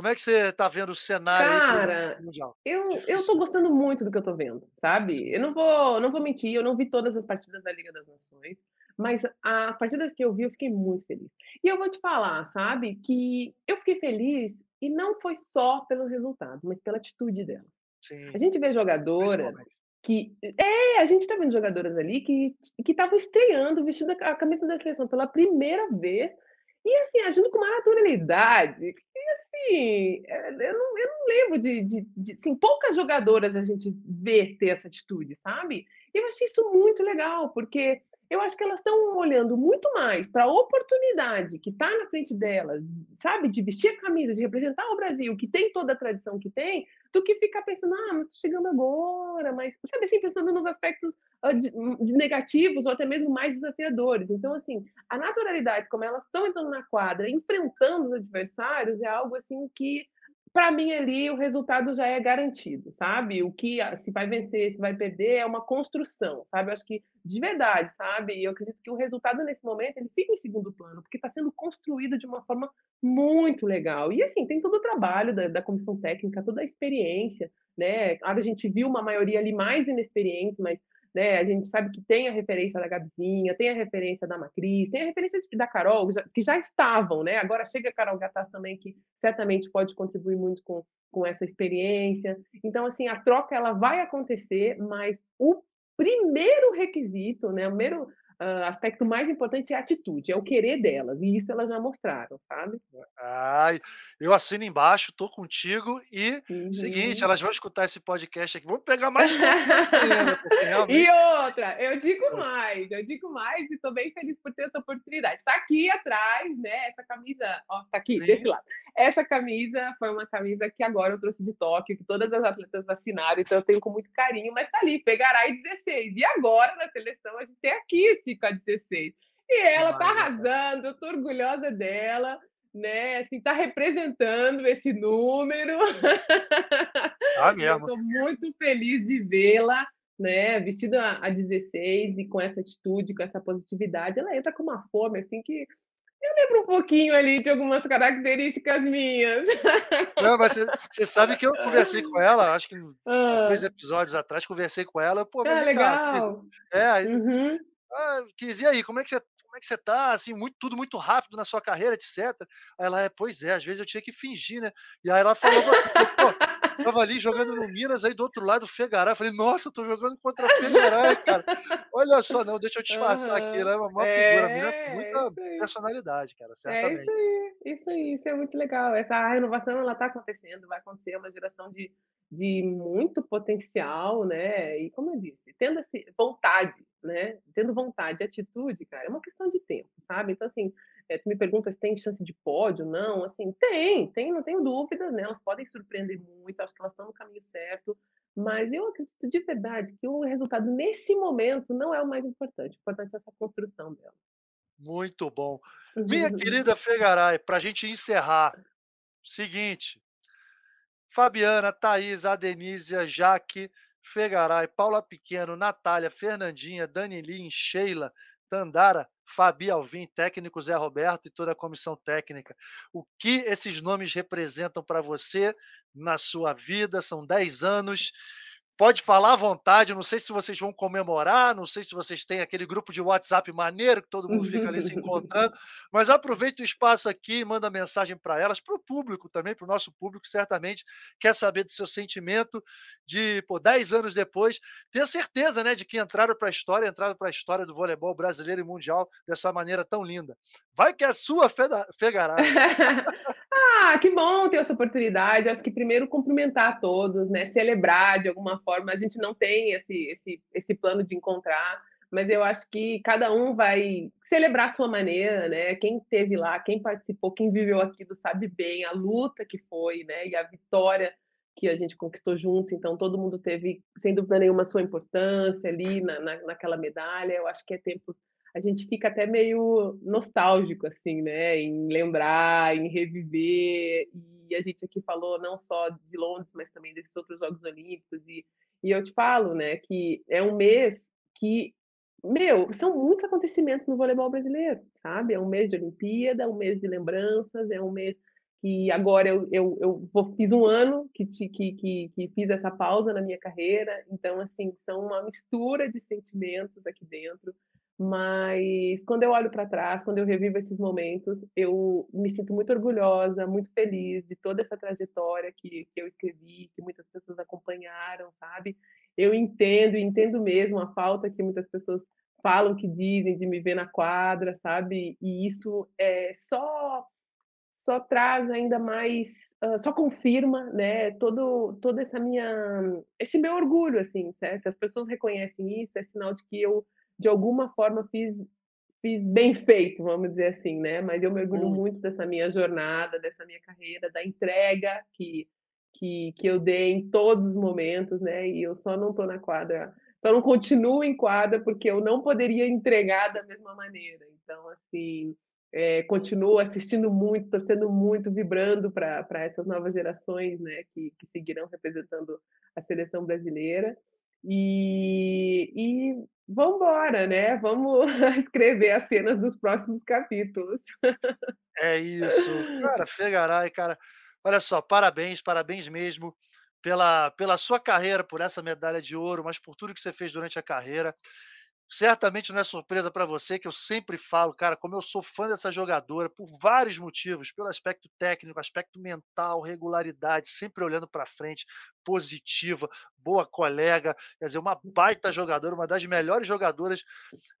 como é que você tá vendo o cenário aí Cara, Mundial? eu, eu Difícil, né? gostando muito do que eu tô vendo, sabe? Eu não vou, não vou mentir, eu não vi todas as partidas da Liga das Nações, mas as partidas que eu vi, eu fiquei muito feliz. E eu vou te falar, sabe, que eu fiquei feliz e não foi só pelo resultado, mas pela atitude dela. Sim, A gente vê jogadoras que. É, a gente tá vendo jogadoras ali que que estavam estreando, vestindo a camisa da seleção pela primeira vez e, assim, agindo com uma naturalidade. E, assim, eh, eu não, eu não lembro de, de, de. Assim, poucas jogadoras a gente vê ter essa atitude, sabe? E eu achei isso muito legal, porque eu acho que elas estão olhando muito mais para a oportunidade que está na frente delas, sabe? De vestir a camisa, de representar o Brasil, que tem toda a tradição que tem, do que ficar pensando, ah, mas tô chegando agora, mas, sabe assim, pensando nos aspectos de- de negativos ou até mesmo mais desafiadores. Então, assim, a naturalidade, como elas estão entrando na quadra, enfrentando os adversários, é algo assim que, para mim, ali o resultado já é garantido, sabe? O que ah, se vai vencer, se vai perder, é uma construção, sabe? Eu acho que, de verdade, sabe? Eu acredito que o resultado nesse momento ele fica em segundo plano, porque está sendo construído de uma forma muito legal. E assim, tem todo o trabalho da, da comissão técnica, toda a experiência, né? Claro, a gente viu uma maioria ali mais inexperiente, mas né, a gente sabe que tem a referência da Gabizinha, tem a referência da Macris, tem a referência de- da Carol, que já, que já estavam, né? Agora chega a Carol Gattas também, que certamente pode contribuir muito com, com essa experiência. Então, assim, a troca ela vai acontecer, mas o primeiro requisito, né? O primeiro ah, aspecto mais importante é a atitude, é o querer delas, e isso elas já mostraram, sabe? Ai, eu assino embaixo, tô contigo e seguinte, Uhum. elas vão escutar esse podcast aqui, vamos pegar mais ainda, (laughs) realmente E outra, eu digo É. mais, eu digo mais e estou bem feliz por ter essa oportunidade. Está aqui atrás, né? Essa camisa, ó, tá aqui, Sim. desse lado. Essa camisa foi uma camisa que agora eu trouxe de Tóquio, que todas as atletas assinaram, então eu tenho com muito carinho, mas tá ali, pegará em 16. E agora na seleção a gente tem aqui esse com a 16. E ela tá arrasando, eu tô orgulhosa dela. Né, assim, tá representando esse número. (laughs) E eu mesmo. estou muito feliz de vê-la, né, vestida a a 16 e com essa atitude, com essa positividade. Ela entra com uma fome, assim, que eu lembro um pouquinho ali de algumas características minhas. (laughs) Não, mas você você sabe que eu conversei com ela, acho que Ah, 2 episódios atrás, conversei com ela, pô, mas ah, legal. é, aí, Uhum. ah, e aí, como é que você como é é que você tá? Assim, muito, tudo muito rápido na sua carreira, etc. Aí ela, é, pois é, às vezes eu tinha que fingir, né? E aí ela falou assim, pô, tava ali jogando no Minas, aí do outro lado, Fegaray. Eu falei, nossa, eu tô jogando contra Fegaray, cara. Olha só, não, deixa eu disfarçar uhum. aqui. Ela é uma, é, figura, é muita personalidade, cara, certamente. É isso aí, isso aí, isso é muito legal. Essa renovação, ela tá acontecendo, vai acontecer uma geração de de muito potencial, né? E como eu disse, tendo esse, vontade, né? Tendo vontade, atitude, cara, é uma questão de tempo, sabe? Então, assim, é, tu me pergunta se tem chance de pódio, não? Assim, tem, tem, não tenho dúvida, né? Elas podem surpreender muito, acho que elas estão no caminho certo, mas eu acredito de verdade que o resultado nesse momento não é o mais importante, o importante é essa construção dela. Muito bom. Minha querida Fegaray, para a gente encerrar, seguinte, Fabiana, Thaís, Adenísia, Jaque, Fegaray, Paula Pequeno, Natália, Fernandinha, Danilin, Sheila, Tandara, Fabi Alvim, técnico Zé Roberto e toda a comissão técnica. O que esses nomes representam para você na sua vida? São 10 anos Pode falar à vontade, não sei se vocês vão comemorar, não sei se vocês têm aquele grupo de WhatsApp maneiro que todo mundo fica ali se encontrando, mas aproveita o espaço aqui e manda mensagem para elas, para o público também, para o nosso público, certamente quer saber do seu sentimento de, pô, 10 anos depois, ter certeza, né, de que entraram para a história, entraram para a história do voleibol brasileiro e mundial dessa maneira tão linda. Vai que é sua, Fegará. (laughs) ah, que bom ter essa oportunidade. Acho que primeiro cumprimentar a todos, né, celebrar de alguma forma. A gente não tem esse, esse, esse plano de encontrar, mas eu acho que cada um vai celebrar a sua maneira, né? Quem esteve lá, quem participou, quem viveu aquilo sabe bem a luta que foi, né? E a vitória que a gente conquistou juntos. Então, todo mundo teve, sem dúvida nenhuma, sua importância ali na, na, naquela medalha. Eu acho que é tempo. A gente fica até meio nostálgico, assim, né? Em lembrar, em reviver. E a gente aqui falou não só de Londres, mas também desses outros Jogos Olímpicos. E e eu te falo, né, que é um mês que, meu, são muitos acontecimentos no voleibol brasileiro, sabe? É um mês de Olimpíada, um mês de lembranças, é um mês que agora eu, eu, eu vou, fiz um ano que, que, que, que fiz essa pausa na minha carreira, então, assim, são uma mistura de sentimentos aqui dentro, mas quando eu olho para trás, quando eu revivo esses momentos, eu me sinto muito orgulhosa, muito feliz de toda essa trajetória que, que eu escrevi, que muitas pessoas acompanharam, sabe? Eu entendo, entendo mesmo a falta que muitas pessoas falam, que dizem de me ver na quadra, sabe? E isso é só só traz ainda mais, uh, só confirma, né? Todo toda essa minha esse meu orgulho, assim, certo? Se as pessoas reconhecem isso, é sinal de que eu de alguma forma fiz fiz bem feito, vamos dizer assim, né? Mas eu mergulho hum. muito dessa minha jornada, dessa minha carreira, da entrega que, que, que eu dei em todos os momentos, né? E eu só não estou na quadra, só não continuo em quadra porque eu não poderia entregar da mesma maneira. Então, assim, é, continuo assistindo muito, torcendo muito, vibrando para essas novas gerações, né? Que, que seguirão representando a seleção brasileira. E, e vamos embora, né? Vamos (laughs) escrever as cenas dos próximos capítulos. É isso. Cara, Fegaray, cara, olha só, parabéns, parabéns mesmo pela, pela sua carreira, por essa medalha de ouro, mas por tudo que você fez durante a carreira. Certamente não é surpresa para você que eu sempre falo, cara, como eu sou fã dessa jogadora por vários motivos, pelo aspecto técnico, aspecto mental, regularidade, sempre olhando para frente, positiva, boa colega, quer dizer, uma baita jogadora, uma das melhores jogadoras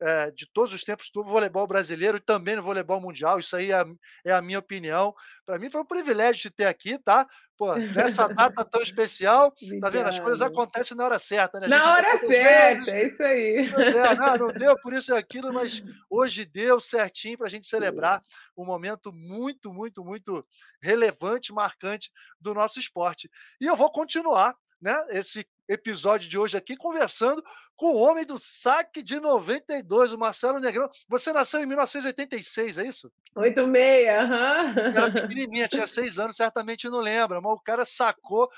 é, de todos os tempos do voleibol brasileiro e também no voleibol mundial. Isso aí é, é a minha opinião. Para mim foi um privilégio de ter aqui, tá? Pô, (laughs) nessa data tão especial, tá vendo? As coisas acontecem na hora certa, né? Na hora certa, é isso aí. É, (laughs) não, não deu por isso e aquilo, mas hoje deu certinho para a gente celebrar um momento muito, muito, muito relevante, marcante do nosso esporte. E eu vou continuar né, esse episódio de hoje aqui conversando com o homem do saque de 92, o Marcelo Negrão. Você nasceu em 1986, é isso? 86, aham. Uhum. Era (laughs) pequenininha, tinha seis anos, certamente não lembra, mas o cara sacou,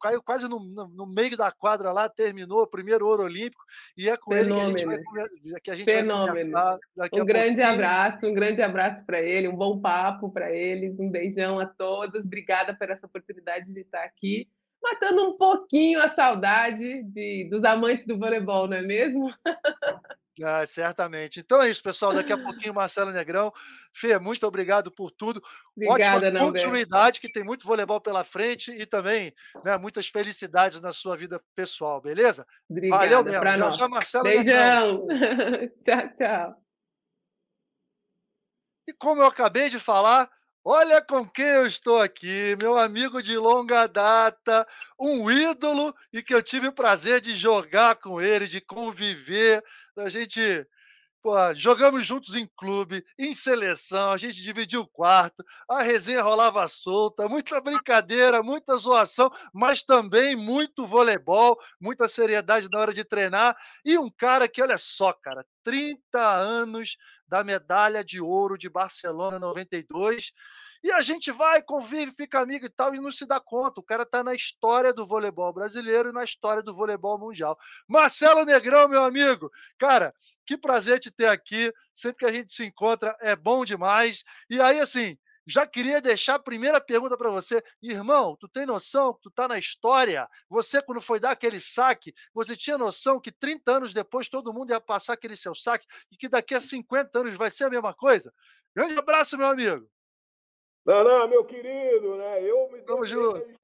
caiu quase no, no, meio da quadra lá, terminou o primeiro ouro olímpico, e é com Fenômeno. ele que a gente vai, que a gente Fenômeno. vai um grande pouquinho. abraço, um grande abraço para ele, um bom papo para ele, um beijão a todos, obrigada por essa oportunidade de estar aqui matando um pouquinho a saudade de, dos amantes do voleibol, não é mesmo? Ah, certamente. Então é isso, pessoal. Daqui a pouquinho, Marcelo Negrão. Fê, muito obrigado por tudo. Obrigada, Ótima continuidade, que tem muito voleibol pela frente e também né, muitas felicidades na sua vida pessoal, beleza? Obrigada. Valeu mesmo. Já, nós. já, Marcelo Beijão. Negrão. (laughs) tchau, tchau. E como eu acabei de falar, Olha com quem eu estou aqui, meu amigo de longa data, um ídolo e que eu tive o prazer de jogar com ele, de conviver. A gente pô, jogamos juntos em clube, em seleção, a gente dividiu o quarto, a resenha rolava solta, muita brincadeira, muita zoação, mas também muito voleibol, muita seriedade na hora de treinar. E um cara que, olha só, cara, 30 anos da medalha de ouro de Barcelona 92. E a gente vai, convive, fica amigo e tal, e não se dá conta. O cara está na história do voleibol brasileiro e na história do voleibol mundial. Marcelo Negrão, meu amigo, cara, que prazer te ter aqui. Sempre que a gente se encontra é bom demais. E aí, assim, já queria deixar a primeira pergunta para você. Irmão, tu tem noção que tu está na história? Você, quando foi dar aquele saque, você tinha noção que 30 anos depois todo mundo ia passar aquele seu saque e que daqui a 50 anos vai ser a mesma coisa? Grande abraço, meu amigo. Não, não, meu querido, né? Eu me Tamo junto. Né?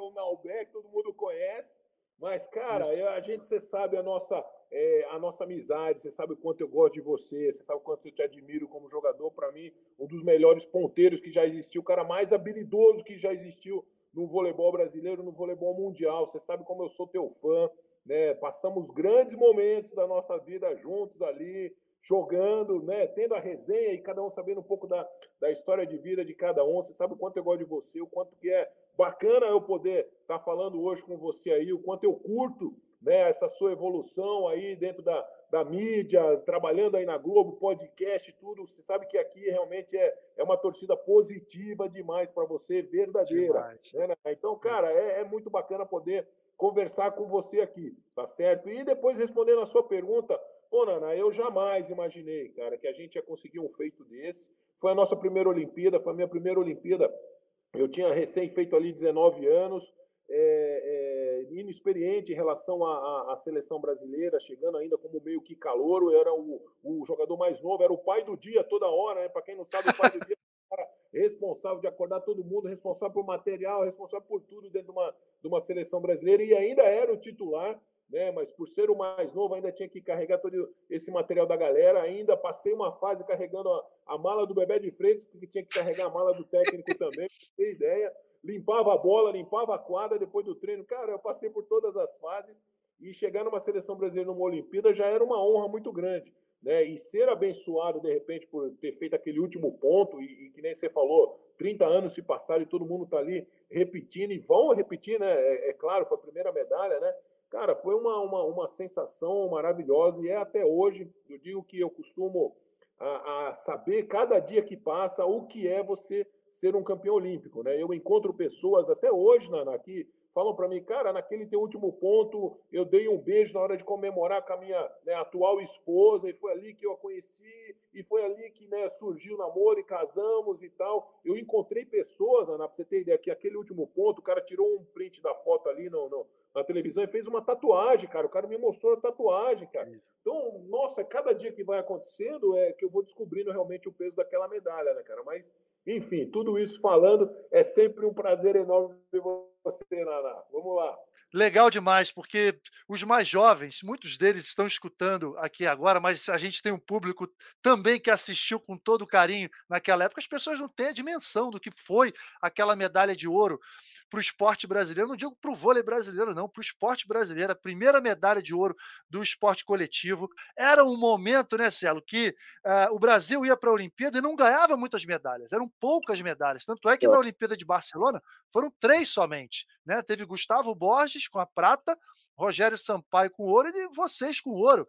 O Malbec, todo mundo conhece. Mas, cara, eu, a gente, você sabe a nossa, é, a nossa amizade, você sabe o quanto eu gosto de você, você sabe o quanto eu te admiro como jogador. Para mim, um dos melhores ponteiros que já existiu, o cara mais habilidoso que já existiu no voleibol brasileiro, no voleibol mundial. Você sabe como eu sou teu fã, né? Passamos grandes momentos da nossa vida juntos ali jogando, né, tendo a resenha e cada um sabendo um pouco da, da história de vida de cada um. Você sabe o quanto eu gosto de você, o quanto que é bacana eu poder estar tá falando hoje com você aí, o quanto eu curto né, essa sua evolução aí dentro da, da mídia, trabalhando aí na Globo, podcast, tudo. Você sabe que aqui realmente é, é uma torcida positiva demais para você, verdadeira. Né? Então, cara, é, é muito bacana poder conversar com você aqui, tá certo? E depois respondendo a sua pergunta, Pô, Nana, eu jamais imaginei, cara, que a gente ia conseguir um feito desse. Foi a nossa primeira Olimpíada, foi a minha primeira Olimpíada. Eu tinha recém feito ali 19 anos, é, é, inexperiente em relação à, à, seleção brasileira, chegando ainda como meio que calouro, eu era o, o jogador mais novo, era o pai do dia toda hora, né? Para quem não sabe, o pai do dia (laughs) era responsável de acordar todo mundo, responsável por material, responsável por tudo dentro de uma, de uma seleção brasileira e ainda era o titular né? Mas por ser o mais novo, ainda tinha que carregar todo esse material da galera. Ainda passei uma fase carregando a, a mala do bebê de Freitas, porque tinha que carregar a mala do técnico também, pra ter ideia. Limpava a bola, limpava a quadra depois do treino. Cara, eu passei por todas as fases e chegar numa seleção brasileira numa Olimpíada já era uma honra muito grande. Né? E ser abençoado, de repente, por ter feito aquele último ponto, e, e que nem você falou, 30 anos se passaram e todo mundo está ali repetindo, e vão repetir, né? É, é, claro, foi a primeira medalha, né? Cara, foi uma, uma, uma sensação maravilhosa e é até hoje, eu digo que eu costumo a, a saber cada dia que passa o que é você ser um campeão olímpico, né? Eu encontro pessoas até hoje, Nana, aqui falam para mim, cara, naquele teu último ponto, eu dei um beijo na hora de comemorar com a minha né, atual esposa, e foi ali que eu a conheci, e foi ali que né, surgiu o namoro e casamos e tal. Eu encontrei pessoas, Ana, para você ter ideia, que aquele último ponto, o cara tirou um print da foto ali no, no na televisão e fez uma tatuagem, cara. O cara me mostrou a tatuagem, cara. Então, nossa, cada dia que vai acontecendo é que eu vou descobrindo realmente o peso daquela medalha, né, cara? Mas, enfim, tudo isso falando, é sempre um prazer enorme ver você, Naná. Vamos lá. Legal demais, porque os mais jovens, muitos deles estão escutando aqui agora, mas a gente tem um público também que assistiu com todo carinho naquela época. As pessoas não têm a dimensão do que foi aquela medalha de ouro para o esporte brasileiro, não digo para o vôlei brasileiro, não, para o esporte brasileiro, a primeira medalha de ouro do esporte coletivo. Era um momento, né, Celo, que uh, o Brasil ia para a Olimpíada e não ganhava muitas medalhas, eram poucas medalhas. Tanto é que é. na Olimpíada de Barcelona foram três somente. Né? Teve Gustavo Borges com a prata, Rogério Sampaio com ouro e vocês com ouro.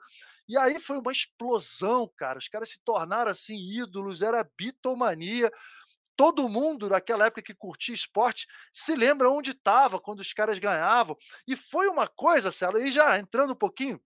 E aí foi uma explosão, cara. Os caras se tornaram assim ídolos, era bitomania todo mundo naquela época que curtia esporte se lembra onde estava quando os caras ganhavam. E foi uma coisa, Celo, e já entrando um pouquinho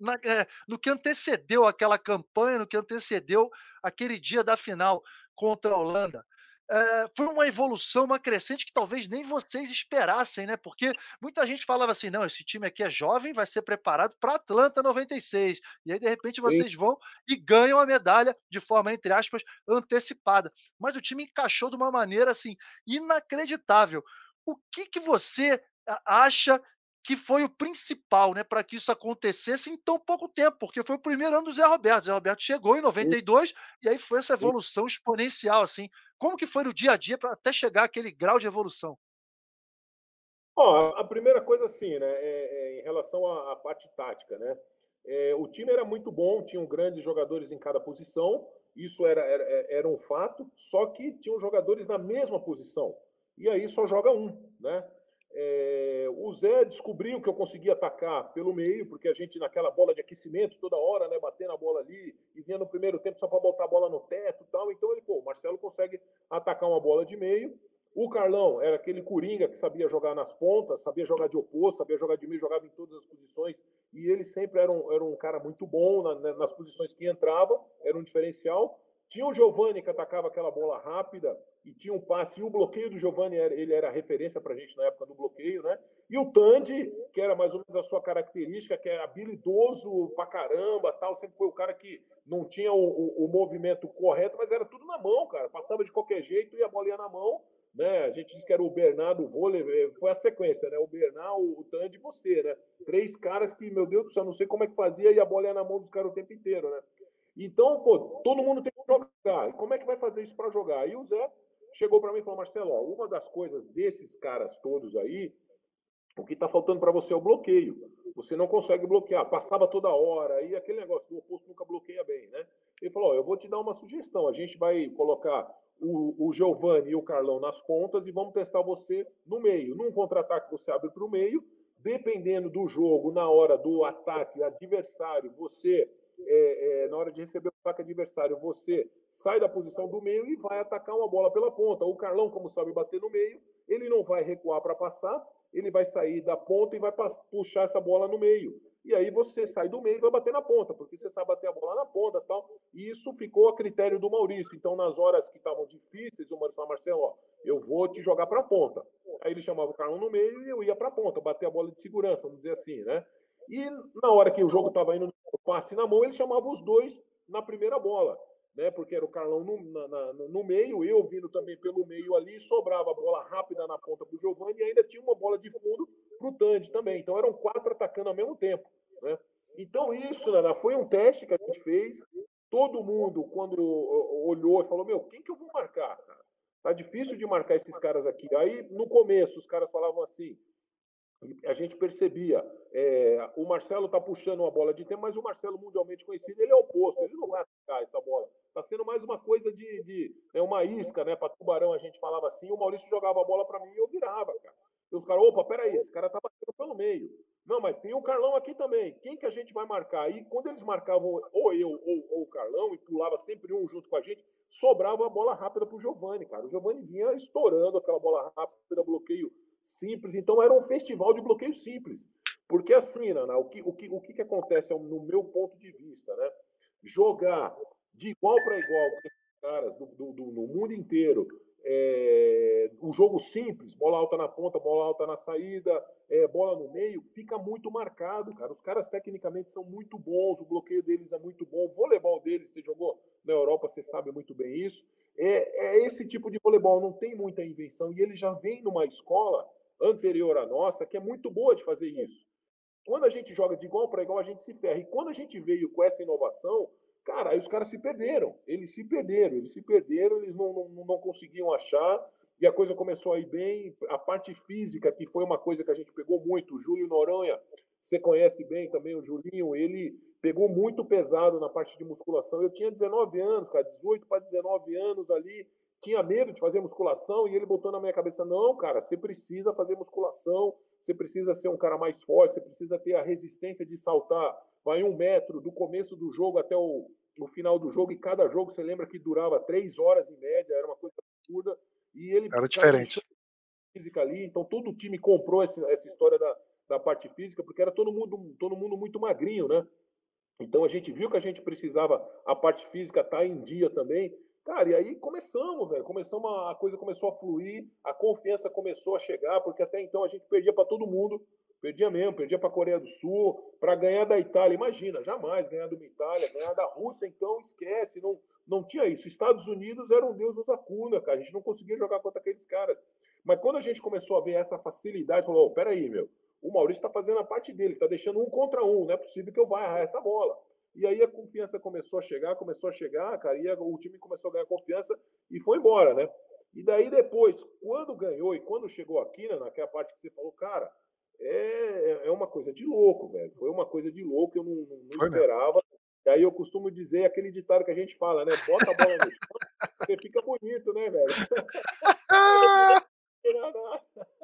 na, é, no que antecedeu aquela campanha, no que antecedeu aquele dia da final contra a Holanda. É, foi uma evolução, uma crescente que talvez nem vocês esperassem, né? Porque muita gente falava assim: não, esse time aqui é jovem, vai ser preparado para Atlanta 96. E aí, de repente, vocês Sim. vão e ganham a medalha de forma, entre aspas, antecipada. Mas o time encaixou de uma maneira assim inacreditável. O que, que você acha que foi o principal, né, para que isso acontecesse em tão pouco tempo, porque foi o primeiro ano do Zé Roberto. Zé Roberto chegou em 92 e aí foi essa evolução exponencial, assim. Como que foi no dia a dia para até chegar aquele grau de evolução? Ó, a primeira coisa assim, né, é, é em relação à, à, parte tática, né, é, o time era muito bom, tinham grandes jogadores em cada posição, isso era, era, era um fato, só que tinham jogadores na mesma posição, e aí só joga um, né, é, o Zé descobriu que eu conseguia atacar pelo meio, porque a gente naquela bola de aquecimento toda hora, né, batendo a bola ali, e vinha no primeiro tempo só para botar a bola no teto tal. Então ele, pô, o Marcelo consegue atacar uma bola de meio. O Carlão era aquele coringa que sabia jogar nas pontas, sabia jogar de oposto, sabia jogar de meio, jogava em todas as posições. E ele sempre era um, era um cara muito bom na, né, nas posições que entrava, era um diferencial. Tinha o Giovani que atacava aquela bola rápida e tinha um passe. E o bloqueio do Giovani ele era referência para a gente na época do bloqueio, né? E o Tandy, que era mais ou menos a sua característica, que era habilidoso pra caramba, tal, sempre foi o cara que não tinha o, o, o movimento correto, mas era tudo na mão, cara. Passava de qualquer jeito e a bola ia na mão. Né? A gente disse que era o Bernardo, o vôlei, eh, foi a sequência, né? O Bernardo, o Tandy e você, né? Três caras que, meu Deus do céu, não sei como é que fazia e a bola ia na mão dos caras o tempo inteiro, né? Então, pô, todo mundo tem que jogar. E como é que vai fazer isso para jogar? E o Zé chegou para mim e falou: Marcelo, ó, uma das coisas desses caras todos aí, o que está faltando para você é o bloqueio. Você não consegue bloquear, passava toda hora, e aquele negócio do oposto nunca bloqueia bem, né? Ele falou: ó, eu vou te dar uma sugestão. A gente vai colocar o, o Giovanni e o Carlão nas pontas e vamos testar você no meio. Num contra-ataque, você abre para o meio. Dependendo do jogo, na hora do ataque adversário, você é, é, na hora de receber o ataque adversário, você sai da posição do meio e vai atacar uma bola pela ponta. O Carlão, como sabe bater no meio, ele não vai recuar para passar, ele vai sair da ponta e vai puxar essa bola no meio. E aí você sai do meio e vai bater na ponta, porque você sabe bater a bola na ponta tal. E isso ficou a critério do Maurício. Então, nas horas que estavam difíceis, o Maurício falou, Marcelo, ó, eu vou te jogar para a ponta. Aí ele chamava o Carlão no meio e eu ia para a ponta, bater a bola de segurança, vamos dizer assim, né? E na hora que o jogo estava indo no passe na mão, ele chamava os dois na primeira bola, né? Porque era o Carlão no, na, no meio, eu vindo também pelo meio ali, sobrava a bola rápida na ponta para o Giovanni e ainda tinha uma bola de fundo para o Tandy também. Então eram quatro atacando ao mesmo tempo, né? Então isso, Nana, foi um teste que a gente fez. Todo mundo, quando olhou, falou: Meu, quem que eu vou marcar, cara? Tá difícil de marcar esses caras aqui. Aí, no começo, os caras falavam assim: a gente percebia, é, o Marcelo está puxando uma bola de tempo, mas o Marcelo mundialmente conhecido, ele é oposto, ele não vai atacar essa bola. Está sendo mais uma coisa de, de é uma isca, né? Para tubarão a gente falava assim, o Maurício jogava a bola para mim e eu virava, cara. E os caras, opa, peraí, esse cara tá batendo pelo meio. Não, mas tem o Carlão aqui também. Quem que a gente vai marcar? E quando eles marcavam ou eu ou, ou o Carlão, e pulava sempre um junto com a gente, sobrava a bola rápida pro Giovani, cara. O Giovani vinha estourando aquela bola rápida, bloqueio simples. Então era um festival de bloqueio simples. Porque assim, Nana, o que, o que, o que, acontece no meu ponto de vista, né? Jogar de igual para igual caras do, do, do, no mundo inteiro, é, um jogo simples, bola alta na ponta, bola alta na saída, é, bola no meio, fica muito marcado, cara. Os caras tecnicamente são muito bons, o bloqueio deles é muito bom, o voleibol deles, você jogou na Europa, você sabe muito bem isso. É, é esse tipo de voleibol, não tem muita invenção, e ele já vem numa escola anterior à nossa, que é muito boa de fazer isso. Quando a gente joga de igual para igual, a gente se ferra. E quando a gente veio com essa inovação, cara, aí os caras se perderam. Eles se perderam, eles se perderam, eles não, não, não conseguiam achar. E a coisa começou a ir bem. A parte física, que foi uma coisa que a gente pegou muito. O Júlio Noronha, você conhece bem também o Julinho, ele pegou muito pesado na parte de musculação. Eu tinha 19 anos, cara, 18 para 19 anos ali tinha medo de fazer musculação e ele botou na minha cabeça: não, cara, você precisa fazer musculação, você precisa ser um cara mais forte, você precisa ter a resistência de saltar, vai um metro do começo do jogo até o, o final do jogo, e cada jogo você lembra que durava três horas em média, era uma coisa absurda. E ele era diferente. Física ali, então todo o time comprou essa, essa história da, da parte física, porque era todo mundo, todo mundo muito magrinho, né? Então a gente viu que a gente precisava a parte física estar tá em dia também. Cara, e aí começamos, velho. Começamos, a, coisa começou a fluir, a confiança começou a chegar, porque até então a gente perdia para todo mundo. Perdia mesmo, perdia para a Coreia do Sul, para ganhar da Itália. Imagina, jamais ganhar de uma Itália, ganhar da Rússia, então esquece, não, não tinha isso. Estados Unidos era um Deus nos acuna, cara. A gente não conseguia jogar contra aqueles caras. Mas quando a gente começou a ver essa facilidade, falou: oh, peraí, meu, o Maurício está fazendo a parte dele, está deixando um contra um, não é possível que eu vá errar essa bola. E aí a confiança começou a chegar, começou a chegar, cara, e o time começou a ganhar confiança e foi embora, né? E daí depois, quando ganhou e quando chegou aqui, né, naquela parte que você falou, cara, é, é uma coisa de louco, velho. Foi uma coisa de louco, eu não, não esperava. E aí eu costumo dizer aquele ditado que a gente fala, né? Bota a bola no chão, (laughs) você fica bonito, né, velho? (laughs) (laughs)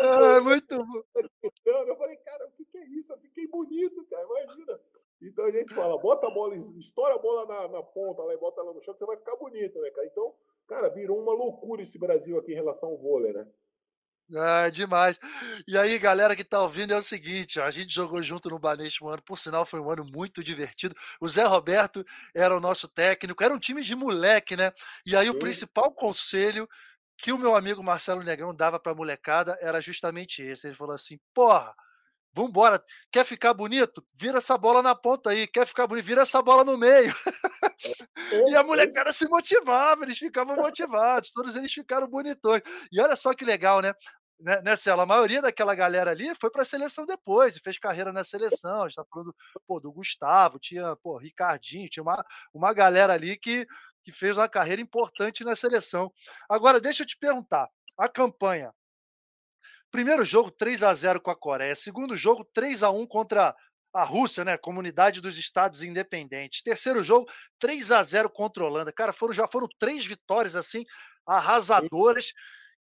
ah, muito bom. Eu falei, cara, o que, é isso? Eu fiquei bonito, cara, imagina. Então a gente fala, bota a bola, estoura a bola na, na ponta lá e bota ela no chão, que você vai ficar bonito, né, cara? Então, cara, virou uma loucura esse Brasil aqui em relação ao vôlei, né? Ah, demais. E aí, galera que tá ouvindo, é o seguinte: a gente jogou junto no Banespa um ano, por sinal, foi um ano muito divertido. O Zé Roberto era o nosso técnico, era um time de moleque, né? E aí, Sim. o principal conselho que o meu amigo Marcelo Negrão dava pra molecada era justamente esse. Ele falou assim: porra, vambora, quer ficar bonito? Vira essa bola na ponta aí, quer ficar bonito? Vira essa bola no meio. É, (laughs) e a molecada se motivava, eles ficavam motivados, todos eles ficaram bonitões. E olha só que legal, né? né, né Cela? A maioria daquela galera ali foi para a seleção depois, fez carreira na seleção. A gente está falando pô, do Gustavo, tinha pô, Ricardinho, tinha uma, uma galera ali que, que fez uma carreira importante na seleção. Agora, deixa eu te perguntar: a campanha. Primeiro jogo, 3 a 0 com a Coreia. Segundo jogo, 3 a 1 contra a Rússia, né? Comunidade dos Estados Independentes. Terceiro jogo, 3 a 0 contra a Holanda. Cara, foram, já foram três vitórias assim arrasadoras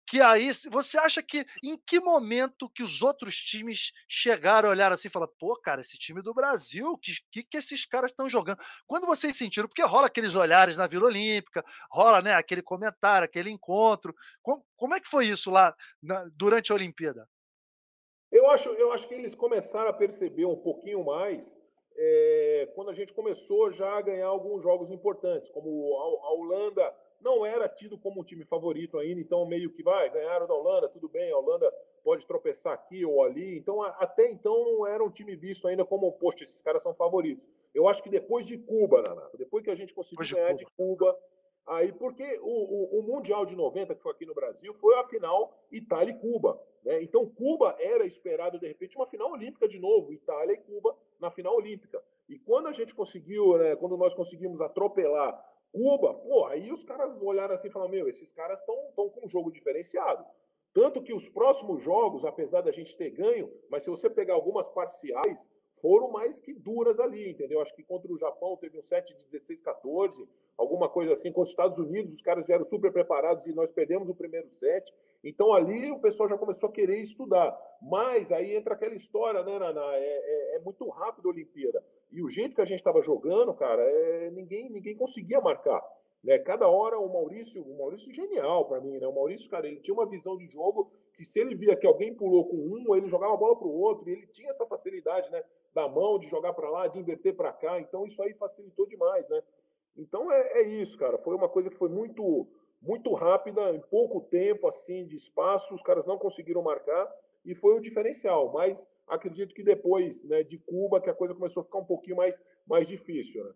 que aí você acha que em que momento que os outros times chegaram a olhar assim e falar, pô, cara, esse time do Brasil, que que, que esses caras estão jogando? Quando vocês sentiram, porque rola aqueles olhares na Vila Olímpica, rola, né, aquele comentário, aquele encontro. Como, como é que foi isso lá na, durante a Olimpíada? Eu acho, eu acho que eles começaram a perceber um pouquinho mais é, quando a gente começou já a ganhar alguns jogos importantes, como a, a Holanda não era tido como um time favorito ainda, então meio que vai, ganharam da Holanda, tudo bem, a Holanda pode tropeçar aqui ou ali. Então, até então não era um time visto ainda como, poxa, esses caras são favoritos. Eu acho que depois de Cuba, Nanato, depois que a gente conseguiu de ganhar Cuba. de Cuba, aí, porque o, o, o, Mundial de 90, que foi aqui no Brasil, foi a final Itália e Cuba. Né? Então, Cuba era esperado, de repente, uma final olímpica de novo, Itália e Cuba na final olímpica. E quando a gente conseguiu, né, quando nós conseguimos atropelar Cuba, pô, aí os caras olharam assim e falaram: Meu, esses caras estão com um jogo diferenciado. Tanto que os próximos jogos, apesar da gente ter ganho, mas se você pegar algumas parciais, foram mais que duras ali, entendeu? Acho que contra o Japão teve um 7 de 16, 14, alguma coisa assim. Contra os Estados Unidos, os caras vieram super preparados e nós perdemos o primeiro set. Então ali o pessoal já começou a querer estudar. Mas aí entra aquela história, né, Naná? É, é, é muito rápido a Olimpíada. E o jeito que a gente estava jogando, cara, é, ninguém, ninguém conseguia marcar. Né? Cada hora o Maurício, o Maurício genial para mim, né? O Maurício, cara, ele tinha uma visão de jogo que se ele via que alguém pulou com um, ele jogava a bola para o outro, e ele tinha essa facilidade, né? Da mão, de jogar para lá, de inverter para cá. Então isso aí facilitou demais, né? Então é, é, isso, cara. Foi uma coisa que foi muito, muito rápida, em pouco tempo, assim, de espaço, os caras não conseguiram marcar e foi o diferencial. Mas acredito que depois né, de Cuba que a coisa começou a ficar um pouquinho mais, mais difícil. Né?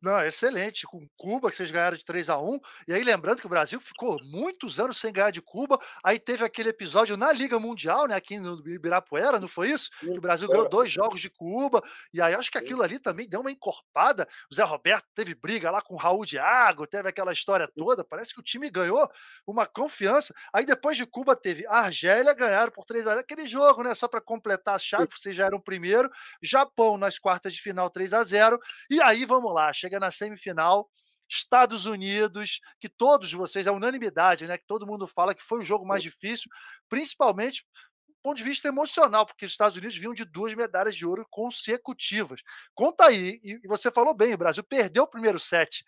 Não, excelente. Com Cuba, que vocês ganharam de 3 a 1 E aí, lembrando que o Brasil ficou muitos anos sem ganhar de Cuba. Aí teve aquele episódio na Liga Mundial, né? Aqui no Ibirapuera, não foi isso? Que o Brasil ganhou dois jogos de Cuba. E aí acho que aquilo ali também deu uma encorpada. O Zé Roberto teve briga lá com o Raul Diago, teve aquela história toda. Parece que o time ganhou uma confiança. Aí depois de Cuba teve a Argélia, ganharam por 3 a 0 Aquele jogo, né? Só para completar a chave, vocês já eram o primeiro. Japão nas quartas de final 3 a 0 E aí, vamos lá, chega na semifinal. Estados Unidos, que todos vocês, é unanimidade, né? Que todo mundo fala que foi o jogo mais difícil, principalmente do ponto de vista emocional, porque os Estados Unidos vinham de duas medalhas de ouro consecutivas. Conta aí, e você falou bem, o Brasil perdeu o primeiro set.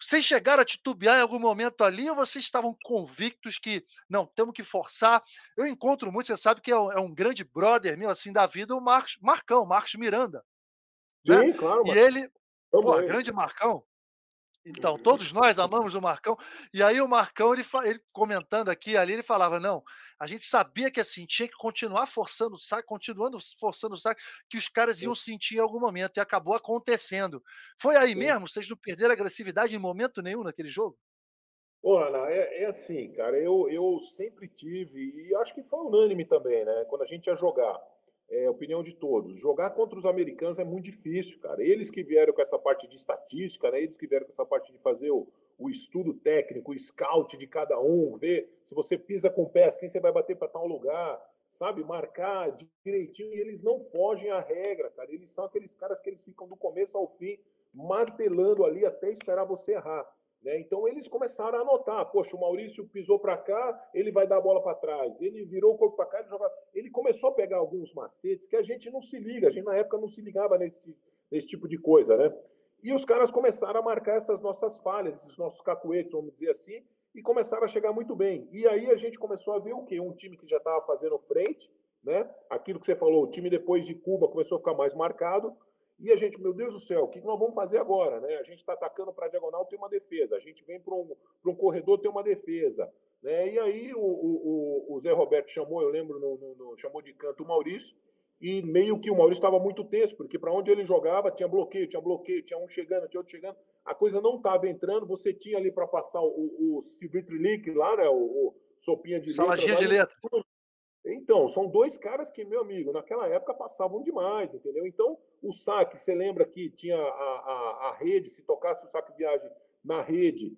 Vocês chegaram a titubear em algum momento ali ou vocês estavam convictos que não, temos que forçar? Eu encontro muito, você sabe que é um, é um grande brother meu, assim, da vida, o Marcos, Marcão, Marcos Miranda. Né? Sim, né? claro. E ele, Pô, grande Marcão. Então, todos nós amamos o Marcão. E aí o Marcão, ele, ele, comentando aqui ali, ele falava: não, a gente sabia que assim, tinha que continuar forçando o saco, continuando forçando o saco, que os caras iam sentir em algum momento, e acabou acontecendo. Foi aí Sim. mesmo? Vocês não perderam agressividade em momento nenhum naquele jogo? Ô, Ana, é, é, assim, cara, eu, eu sempre tive, e acho que foi unânime também, né? Quando a gente ia jogar é, opinião de todos. Jogar contra os americanos é muito difícil, cara. Eles que vieram com essa parte de estatística, né? eles que vieram com essa parte de fazer o, o estudo técnico, o scout de cada um, ver se você pisa com o pé assim, você vai bater para tal lugar, sabe? Marcar direitinho. E eles não fogem à regra, cara. Eles são aqueles caras que eles ficam do começo ao fim martelando ali até esperar você errar. Né? Então eles começaram a anotar, poxa, o Maurício pisou para cá, ele vai dar a bola para trás, ele virou o corpo para cá, ele, joga... ele começou a pegar alguns macetes que a gente não se liga, a gente na época não se ligava nesse, nesse tipo de coisa, né? E os caras começaram a marcar essas nossas falhas, esses nossos cacuetes, vamos dizer assim, e começaram a chegar muito bem. E aí a gente começou a ver o quê? Um time que já estava fazendo frente, né? Aquilo que você falou, o time depois de Cuba começou a ficar mais marcado, e a gente, meu Deus do céu, o que nós vamos fazer agora? Né? A gente está atacando para a diagonal, tem uma defesa. A gente vem para um, um corredor, tem uma defesa. Né? E aí o, o, o Zé Roberto chamou, eu lembro, no, no, no, chamou de canto o Maurício, e meio que o Maurício estava muito tenso, porque para onde ele jogava tinha bloqueio, tinha bloqueio, tinha um chegando, tinha outro chegando. A coisa não estava entrando, você tinha ali para passar o, o Civitrilic lá, né? O, o sopinha de Saladinha letra. Saladinha de letra. Então, são dois caras que, meu amigo, naquela época passavam demais, entendeu? Então, o saque, você lembra que tinha a, a, a rede, se tocasse o saque viagem na rede,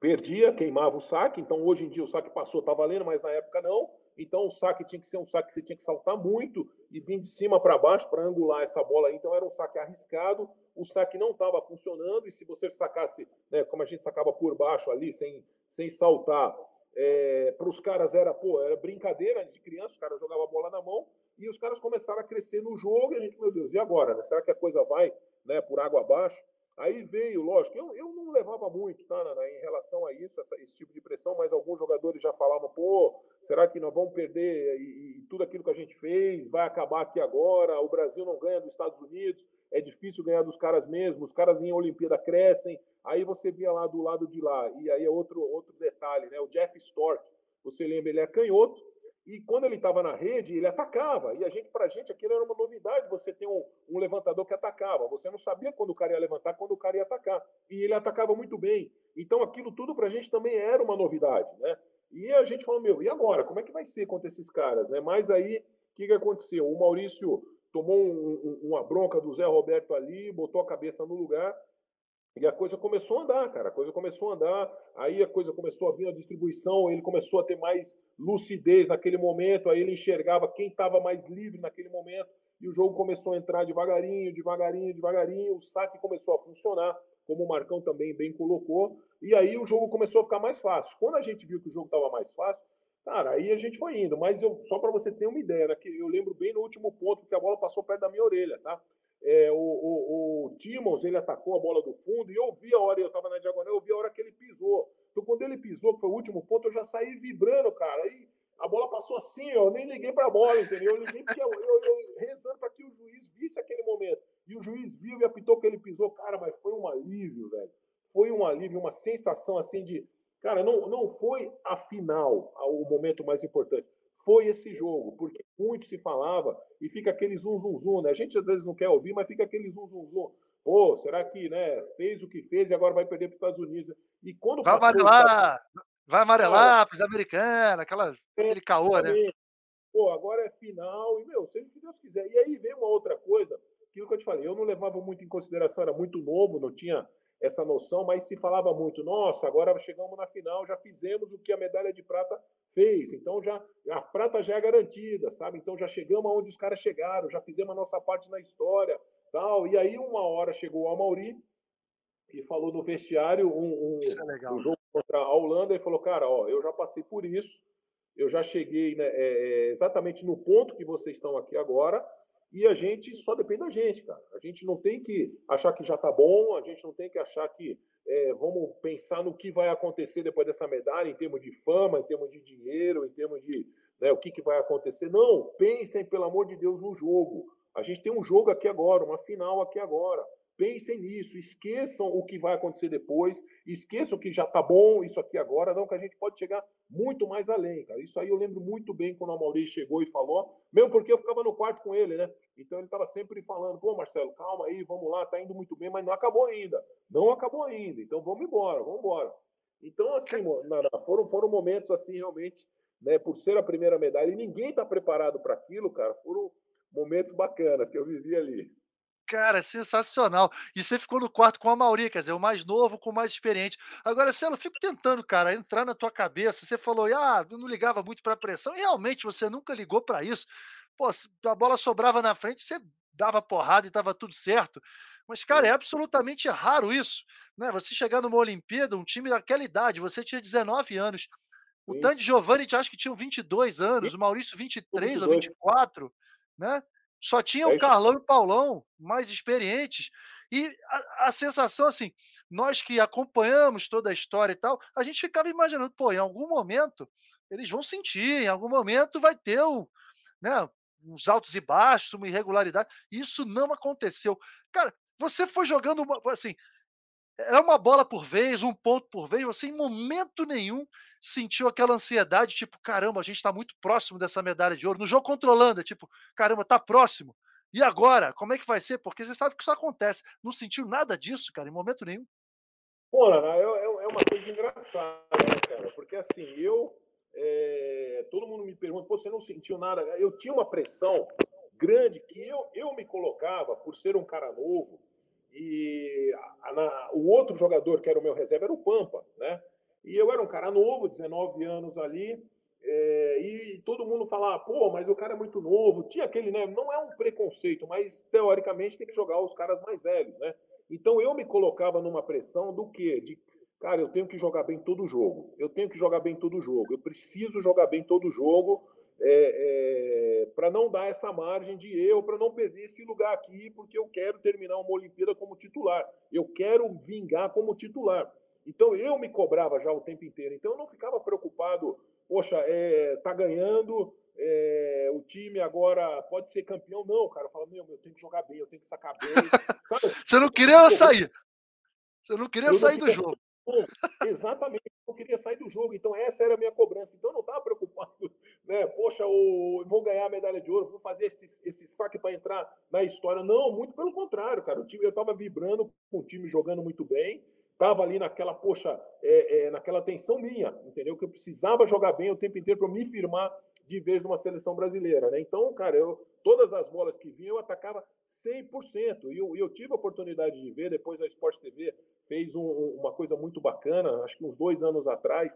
perdia, queimava o saque. Então, hoje em dia, o saque passou, tá valendo, mas na época não. Então, o saque tinha que ser um saque que você tinha que saltar muito e vir de cima para baixo para angular essa bola. Então, era um saque arriscado. O saque não estava funcionando. E se você sacasse, né, como a gente sacava por baixo ali, sem, sem saltar, é, para os caras era, pô, era brincadeira de criança, os caras jogavam a bola na mão e os caras começaram a crescer no jogo e a gente, meu Deus, e agora? Né? Será que a coisa vai né, por água abaixo? Aí veio, lógico, eu, eu não levava muito tá, Nana, em relação a isso, essa, esse tipo de pressão, mas alguns jogadores já falavam, pô, será que nós vamos perder e, e, tudo aquilo que a gente fez vai acabar aqui agora? O Brasil não ganha dos Estados Unidos, é difícil ganhar dos caras mesmo, os caras em Olimpíada crescem, aí você via lá do lado de lá, e aí é outro, outro detalhe, né? O Jeff Stork, você lembra, ele é canhoto, e quando ele estava na rede, ele atacava. E a gente, pra gente, aquilo era uma novidade. Você ter um, um, levantador que atacava. Você não sabia quando o cara ia levantar, quando o cara ia atacar. E ele atacava muito bem. Então aquilo tudo pra gente também era uma novidade, né? E a gente falou, meu, e agora? Como é que vai ser contra esses caras, né? Mas aí, o que, que aconteceu? O Maurício tomou um, um, uma bronca do Zé Roberto ali, botou a cabeça no lugar e a coisa começou a andar, cara. A coisa começou a andar. Aí a coisa começou a vir a distribuição. Ele começou a ter mais lucidez naquele momento. Aí ele enxergava quem estava mais livre naquele momento. E o jogo começou a entrar devagarinho, devagarinho, devagarinho. O saque começou a funcionar, como o Marcão também bem colocou. E aí o jogo começou a ficar mais fácil. Quando a gente viu que o jogo estava mais fácil, cara, aí a gente foi indo. Mas eu, só para você ter uma ideia, né, eu lembro bem no último ponto que a bola passou perto da minha orelha, tá? É, o, o, o ele atacou a bola do fundo e eu vi a hora, eu estava na diagonal, eu vi a hora que ele pisou. Então, quando ele pisou, que foi o último ponto, eu já saí vibrando, cara. Aí a bola passou assim, eu nem liguei para a bola, entendeu? Eu liguei porque eu, eu, eu rezando para que o juiz visse aquele momento. E o juiz viu e apitou que ele pisou, cara, mas foi um alívio, velho. Foi um alívio, uma sensação assim de. Cara, não, não foi a final o momento mais importante foi esse jogo, porque muito se falava e fica aquele zum, zum, zum, né? A gente às vezes não quer ouvir, mas fica aquele zum, zum, zum. Pô, será que, né, fez o que fez e agora vai perder para os Estados Unidos? E quando vai amarelar, vai amarelar para os americanos, aquela, aquele caô, né? Pô, agora é final e, meu, seja o que Deus quiser. E aí vem uma outra coisa, aquilo que eu te falei, eu não levava muito em consideração, era muito novo, não tinha essa noção, mas se falava muito, nossa, agora chegamos na final, já fizemos o que a medalha de prata fez, então já a prata já é garantida, sabe? Então já chegamos aonde os caras chegaram, já fizemos a nossa parte na história, tal. E aí uma hora chegou o Amauri e falou no vestiário um, um, é um jogo contra a Holanda e falou, cara, ó, eu já passei por isso, eu já cheguei né, é, é exatamente no ponto que vocês estão aqui agora. E a gente só depende da gente, cara. A gente não tem que achar que já tá bom, a gente não tem que achar que é, vamos pensar no que vai acontecer depois dessa medalha, em termos de fama, em termos de dinheiro, em termos de né, o que, que vai acontecer. Não, pensem, pelo amor de Deus, no jogo. A gente tem um jogo aqui agora, uma final aqui agora. Pensem nisso, esqueçam o que vai acontecer depois, esqueçam que já tá bom isso aqui agora, não que a gente pode chegar muito mais além, cara. Isso aí eu lembro muito bem quando o Maurício chegou e falou, mesmo porque eu ficava no quarto com ele, né? Então ele estava sempre falando, pô, Marcelo, calma aí, vamos lá, tá indo muito bem, mas não acabou ainda. Não acabou ainda, então vamos embora, vamos embora. Então, assim, Nara, foram, foram momentos assim, realmente, né, por ser a primeira medalha, e ninguém está preparado para aquilo, cara, foram momentos bacanas que eu vivi ali. Cara, sensacional. E você ficou no quarto com a Mauri, quer dizer, o mais novo com o mais experiente. Agora, Celo, fico tentando, cara, entrar na tua cabeça. Você falou, ah, eu não ligava muito para pressão. E realmente você nunca ligou para isso. Pô, a bola sobrava na frente, você dava porrada e estava tudo certo. Mas, cara, é absolutamente raro isso. Né? Você chegar numa Olimpíada, um time daquela idade, você tinha 19 anos. O Tandy Giovanni, acho que tinha 22 anos, o Maurício 23 22. ou 24, né? Só tinha é o Carlão e o Paulão, mais experientes. E a, a, sensação, assim, nós que acompanhamos toda a história e tal, a gente ficava imaginando, pô, em algum momento eles vão sentir, em algum momento vai ter o, né, uns altos e baixos, uma irregularidade. Isso não aconteceu. Cara, você foi jogando, uma, assim, era uma bola por vez, um ponto por vez, você em momento nenhum sentiu aquela ansiedade, tipo, caramba, a gente está muito próximo dessa medalha de ouro. No jogo contra a Holanda, tipo, caramba, tá próximo. E agora? Como é que vai ser? Porque você sabe que isso acontece. Não sentiu nada disso, cara, em momento nenhum. Pô, Ana, é, é, é uma coisa engraçada, né, cara? Porque assim, eu. É, todo mundo me pergunta, você não sentiu nada? Eu tinha uma pressão grande que eu, eu me colocava, por ser um cara novo, e a, na, o outro jogador que era o meu reserva era o Pampa, né? E eu era um cara novo, 19 anos ali, é, e todo mundo falava, pô, mas o cara é muito novo. Tinha aquele, né? Não é um preconceito, mas teoricamente tem que jogar os caras mais velhos, né? Então eu me colocava numa pressão do quê? De, cara, eu tenho que jogar bem todo jogo. Eu tenho que jogar bem todo jogo. Eu preciso jogar bem todo jogo é, é, para não dar essa margem de erro, para não perder esse lugar aqui, porque eu quero terminar uma Olimpíada como titular. Eu quero vingar como titular. Então eu me cobrava já o tempo inteiro. Então eu não ficava preocupado, poxa, é, tá ganhando, é, o time agora pode ser campeão. Não, cara, eu falo, meu, eu tenho que jogar bem, eu tenho que sacar bem. (laughs) Sabe? Você não queria sair. Você não queria eu sair não do jogo. Exatamente, eu não queria sair do jogo. Então essa era a minha cobrança. Então eu não estava preocupado, (laughs) né? Poxa, o, vou ganhar a medalha de ouro, vou fazer esse, esse saque para entrar na história. Não, muito pelo contrário, cara. O time, eu estava vibrando com o time jogando muito bem estava ali naquela, poxa, é, é, naquela tensão minha, entendeu? Que eu precisava jogar bem o tempo inteiro para me firmar de vez numa seleção brasileira, né? Então, cara, eu, todas as bolas que vinham eu atacava 100%. E eu, eu tive a oportunidade de ver, depois a Sport TV fez um, uma coisa muito bacana, acho que uns dois anos atrás,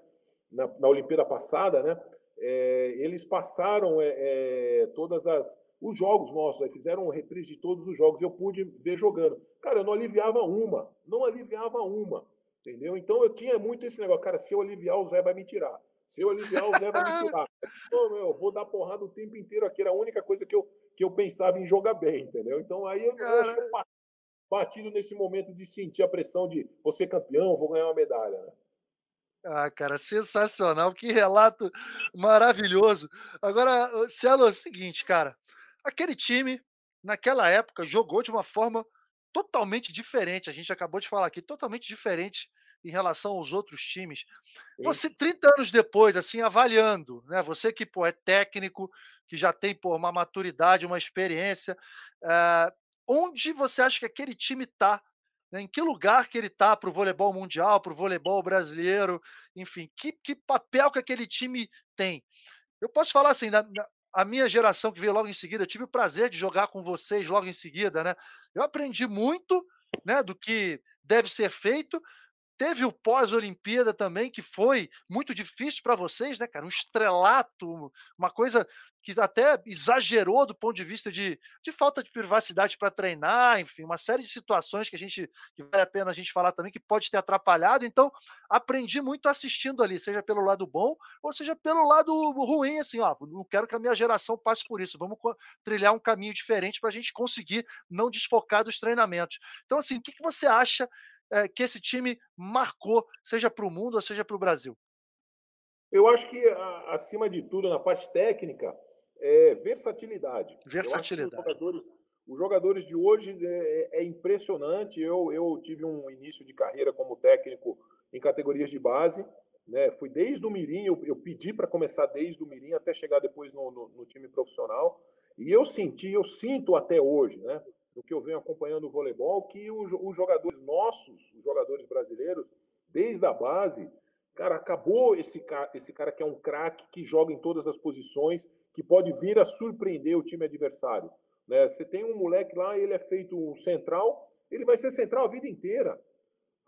na, na Olimpíada passada, né? É, eles passaram é, é, todas as os jogos nossos, aí fizeram um reprise de todos os jogos, eu pude ver jogando. Cara, eu não aliviava uma, não aliviava uma, entendeu? Então eu tinha muito esse negócio, cara, se eu aliviar, o Zé vai me tirar. Se eu aliviar, o Zé vai me tirar. (laughs) Então, meu, eu vou dar porrada o tempo inteiro aqui, era a única coisa que eu, que eu pensava em jogar bem, entendeu? Então aí eu, eu batido nesse momento de sentir a pressão de você campeão, vou ganhar uma medalha, né? Ah, cara, sensacional, que relato maravilhoso. Agora, Cielo, é o seguinte, cara, Aquele time, naquela época, jogou de uma forma totalmente diferente. A gente acabou de falar aqui, totalmente diferente em relação aos outros times. Você, 30 anos depois, assim, avaliando, né? Você que pô, é técnico, que já tem pô, uma maturidade, uma experiência, é, onde você acha que aquele time está? Né? Em que lugar que ele está para o voleibol mundial, para o voleibol brasileiro, enfim, que, que papel que aquele time tem? Eu posso falar assim, na, na, a minha geração que veio logo em seguida, eu tive o prazer de jogar com vocês logo em seguida, né? Eu aprendi muito, né, do que deve ser feito Teve o pós-Olimpíada também, que foi muito difícil para vocês, né, cara? Um estrelato, uma coisa que até exagerou do ponto de vista de, de falta de privacidade para treinar, enfim, uma série de situações que a gente que vale a pena a gente falar também que pode ter atrapalhado. Então, aprendi muito assistindo ali, seja pelo lado bom ou seja pelo lado ruim, assim, ó, não quero que a minha geração passe por isso. Vamos trilhar um caminho diferente para a gente conseguir não desfocar dos treinamentos. Então, assim, o que, que você acha é, que esse time marcou, seja para o mundo ou seja para o Brasil? Eu acho que, acima de tudo, na parte técnica, é versatilidade. Versatilidade. Os jogadores, Os jogadores de hoje é, é, impressionante. Eu, eu tive um início de carreira como técnico em categorias de base. Né? Fui desde o Mirim, eu, eu pedi para começar desde o Mirim até chegar depois no, no, no, time profissional. E eu senti, eu sinto até hoje, né? Do que eu venho acompanhando o voleibol, que os, jogadores nossos, os jogadores brasileiros, desde a base, cara, acabou esse cara, esse cara que é um craque, que joga em todas as posições, que pode vir a surpreender o time adversário. Né? Você tem um moleque lá, ele é feito um central, ele vai ser central a vida inteira.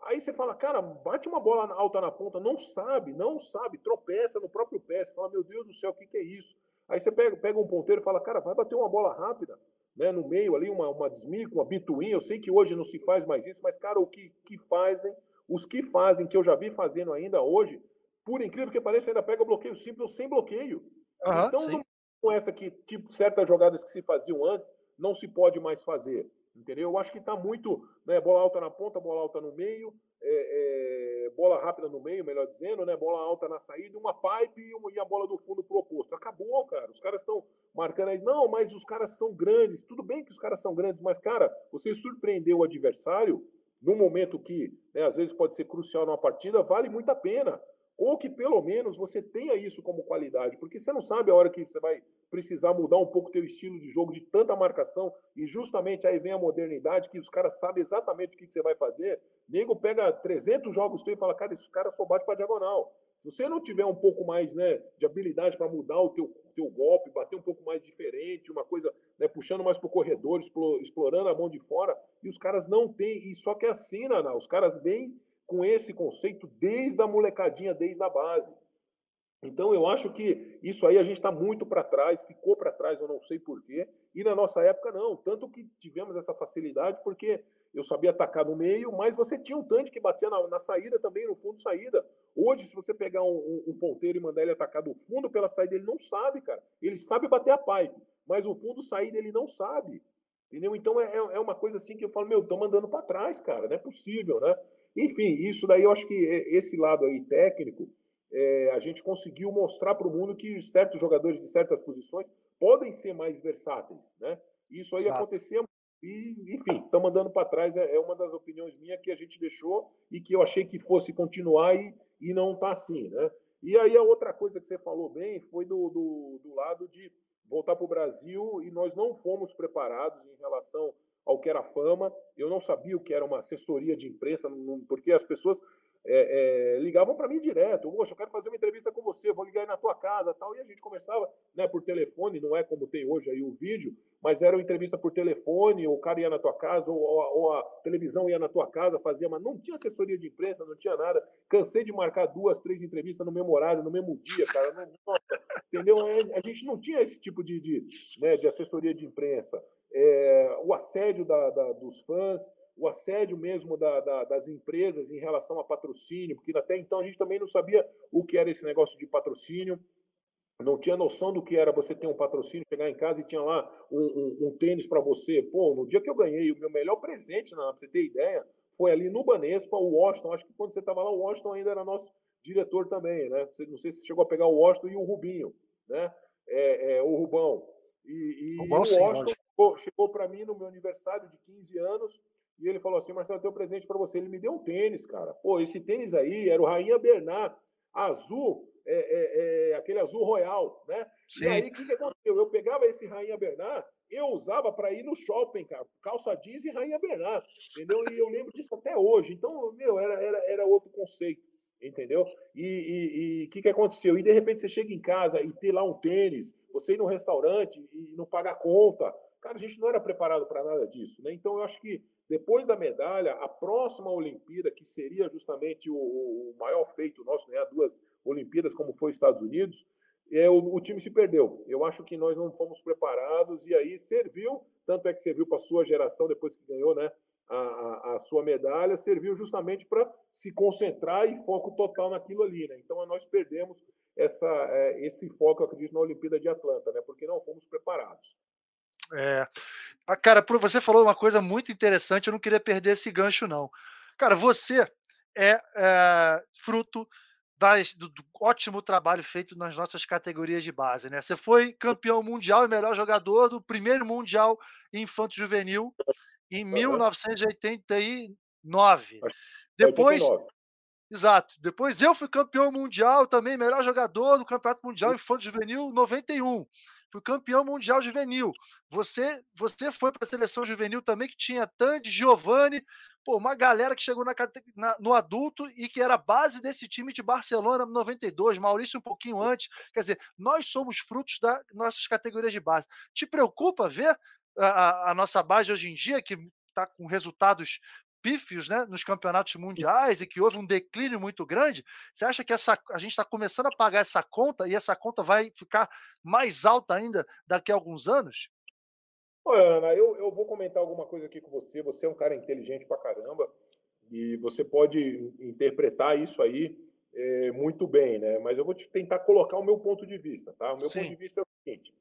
Aí você fala, cara, bate uma bola alta na ponta, não sabe, não sabe, tropeça no próprio pé. Você fala, meu Deus do céu, o que, que é isso? Aí você pega, pega um ponteiro e fala, cara, vai bater uma bola rápida, né, no meio ali, uma, uma desmica, uma bituin. Eu sei que hoje não se faz mais isso, mas, cara, o que, que fazem, os que fazem, que eu já vi fazendo ainda hoje, por incrível que pareça, ainda pega bloqueio simples sem bloqueio. Uhum, então, não, com essa que, tipo, certas jogadas que se faziam antes, não se pode mais fazer. Entendeu? Eu acho que está muito. Né, bola alta na ponta, bola alta no meio, é, é, bola rápida no meio, melhor dizendo, né, bola alta na saída, uma pipe e, uma, e a bola do fundo pro oposto. Acabou, cara. Os caras estão marcando aí. Não, mas os caras são grandes. Tudo bem que os caras são grandes, mas, cara, você surpreendeu o adversário num momento que né, às vezes pode ser crucial numa partida, vale muito a pena ou que pelo menos você tenha isso como qualidade, porque você não sabe a hora que você vai precisar mudar um pouco o teu estilo de jogo de tanta marcação e justamente aí vem a modernidade que os caras sabem exatamente o que você vai fazer. Nego pega 300 jogos e fala, cara, esse cara só bate para diagonal. Se você não tiver um pouco mais né, de habilidade para mudar o teu, teu golpe, bater um pouco mais diferente, uma coisa, né, puxando mais para o corredor, explorando a mão de fora, e os caras não têm, e só que é assim, Naná, os caras vêm com esse conceito desde a molecadinha, desde a base. Então, eu acho que isso aí a gente está muito para trás, ficou para trás, eu não sei porquê, e na nossa época não. Tanto que tivemos essa facilidade, porque eu sabia atacar no meio, mas você tinha um tanque que batia na, na saída também, no fundo saída. Hoje, se você pegar um, um, um, ponteiro e mandar ele atacar do fundo pela saída, ele não sabe, cara. Ele sabe bater a pipe, mas o fundo saída ele não sabe. Entendeu? Então é, é uma coisa assim que eu falo, meu, estão mandando para trás, cara, não é possível, né? Enfim, isso daí eu acho que esse lado aí técnico, é, a gente conseguiu mostrar para o mundo que certos jogadores de certas posições podem ser mais versáteis, né? Isso aí Exato. aconteceu e, enfim, estão mandando para trás. É, é, uma das opiniões minhas que a gente deixou e que eu achei que fosse continuar e, e não está assim, né? E aí a outra coisa que você falou bem foi do, do, do lado de voltar para o Brasil e nós não fomos preparados em relação ao que era fama. Eu não sabia o que era uma assessoria de imprensa, porque as pessoas é, é, ligavam para mim direto. Poxa, eu quero fazer uma entrevista com você, vou ligar aí na tua casa tal. E a gente conversava né, por telefone, não é como tem hoje aí o vídeo, mas era uma entrevista por telefone, o cara ia na tua casa, ou, ou, a televisão ia na tua casa, fazia, mas não tinha assessoria de imprensa, não tinha nada. Cansei de marcar duas, três entrevistas no mesmo horário, no mesmo dia, cara. Nossa, entendeu? A gente não tinha esse tipo de, de, né, de assessoria de imprensa é, o assédio da, da, dos fãs, o assédio mesmo da, das empresas em relação a patrocínio, porque até então a gente também não sabia o que era esse negócio de patrocínio, não tinha noção do que era você ter um patrocínio, chegar em casa e tinha lá um, um, um tênis para você. Pô, no dia que eu ganhei o meu melhor presente, para você ter ideia, foi ali no Banespa, o Washington. Acho que quando você estava lá, o Washington ainda era nosso diretor também, né? Não sei se chegou a pegar o Washington e o Rubinho, né? É, é, o Rubão. E, e o, o Washington chegou, chegou para mim no meu aniversário de 15 anos e ele falou assim: Marcelo, eu tenho um presente para você. Ele me deu um tênis, cara. Pô, esse tênis aí era o Rainha Bernard, azul, é, é, é aquele azul royal, né? Sim. E aí, o que, que aconteceu? Eu pegava esse Rainha Bernard, eu usava para ir no shopping, cara, calça jeans e Rainha Bernard, entendeu? E eu lembro disso até hoje. Então, meu, era, era, era outro conceito, entendeu? E o que, que aconteceu? E de repente você chega em casa e tem lá um tênis, você ir num restaurante e não pagar conta. Cara, a gente não era preparado para nada disso, né? Então eu acho que depois da medalha, a próxima Olimpíada, que seria justamente o, o maior feito nosso, né? Duas Olimpíadas, como foi os Estados Unidos, é, o, o, time se perdeu. Eu acho que nós não fomos preparados e aí serviu, tanto é que serviu para a sua geração depois que ganhou, né? A, a, sua medalha serviu justamente para se concentrar e foco total naquilo ali, né? Então nós perdemos essa, é, esse foco, acredito, na Olimpíada de Atlanta, né? Porque não fomos preparados. É. Ah, cara, você falou uma coisa muito interessante, eu não queria perder esse gancho, não. Cara, você é, é fruto das, do, do, ótimo trabalho feito nas nossas categorias de base. Né? Você foi campeão mundial e melhor jogador do primeiro Mundial Infanto Juvenil em uhum. 1989. Depois. 89. Exato. Depois eu fui campeão mundial também, melhor jogador do Campeonato Mundial Infanto Juvenil 91 fui campeão mundial juvenil. Você você foi para a seleção juvenil também, que tinha Tandy, Giovanni, pô, uma galera que chegou na, na, no adulto e que era base desse time de Barcelona 92, Maurício um pouquinho antes. Quer dizer, nós somos frutos das nossas categorias de base. Te preocupa ver a, a nossa base hoje em dia, que está com resultados pífios né, nos campeonatos mundiais e que houve um declínio muito grande, você acha que essa, a gente está começando a pagar essa conta e essa conta vai ficar mais alta ainda daqui a alguns anos? Olha, Ana, eu, eu vou comentar alguma coisa aqui com você. Você é um cara inteligente pra caramba e você pode interpretar isso aí é, muito bem, né? Mas eu vou te tentar colocar o meu ponto de vista, tá? O meu Sim. ponto de vista é o seguinte: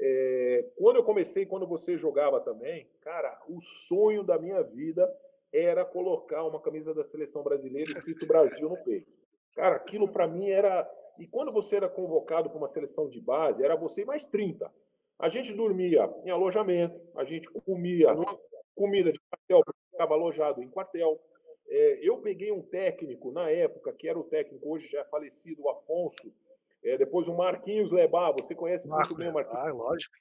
é, quando eu comecei, quando você jogava também, cara, o sonho da minha vida era colocar uma camisa da seleção brasileira escrito Brasil no peito. Cara, aquilo para mim era. E quando você era convocado para uma seleção de base, era você mais 30. A gente dormia em alojamento, a gente comia comida de quartel, ficava alojado em quartel. É, eu peguei um técnico na época, que era o técnico, hoje já é falecido, o Afonso. É, depois o Marquinhos Lebá, você conhece Marco, muito bem o Marquinhos. Ah, lógico.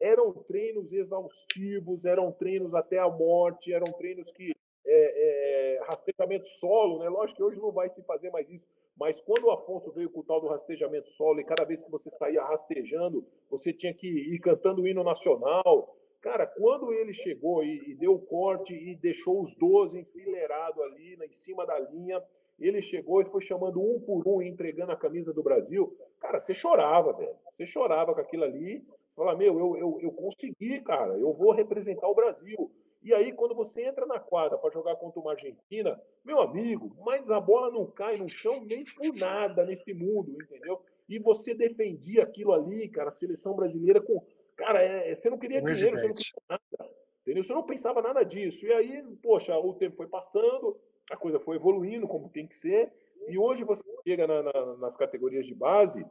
Eram treinos exaustivos, eram treinos até a morte, eram treinos que é, é, rastejamento solo, né? Lógico que hoje não vai se fazer mais isso, mas quando o Afonso veio com o tal do rastejamento solo, e cada vez que você saía rastejando, você tinha que ir cantando o hino nacional. Cara, quando ele chegou e, e deu o corte e deixou os 12 enfileirados ali na, em cima da linha, ele chegou e foi chamando um por um, entregando a camisa do Brasil. Cara, você chorava, velho. Você chorava com aquilo ali. Fala, meu, eu, eu, eu consegui, cara. Eu vou representar o Brasil. E aí, quando você entra na quadra para jogar contra uma Argentina, meu amigo, mas a bola não cai no chão nem por nada nesse mundo, entendeu? E você defendia aquilo ali, cara, a seleção brasileira com. Cara, é, você não queria dinheiro, você não queria nada. Entendeu? Você não pensava nada disso. E aí, poxa, o tempo foi passando, a coisa foi evoluindo como tem que ser. E hoje você chega na, na, nas categorias de base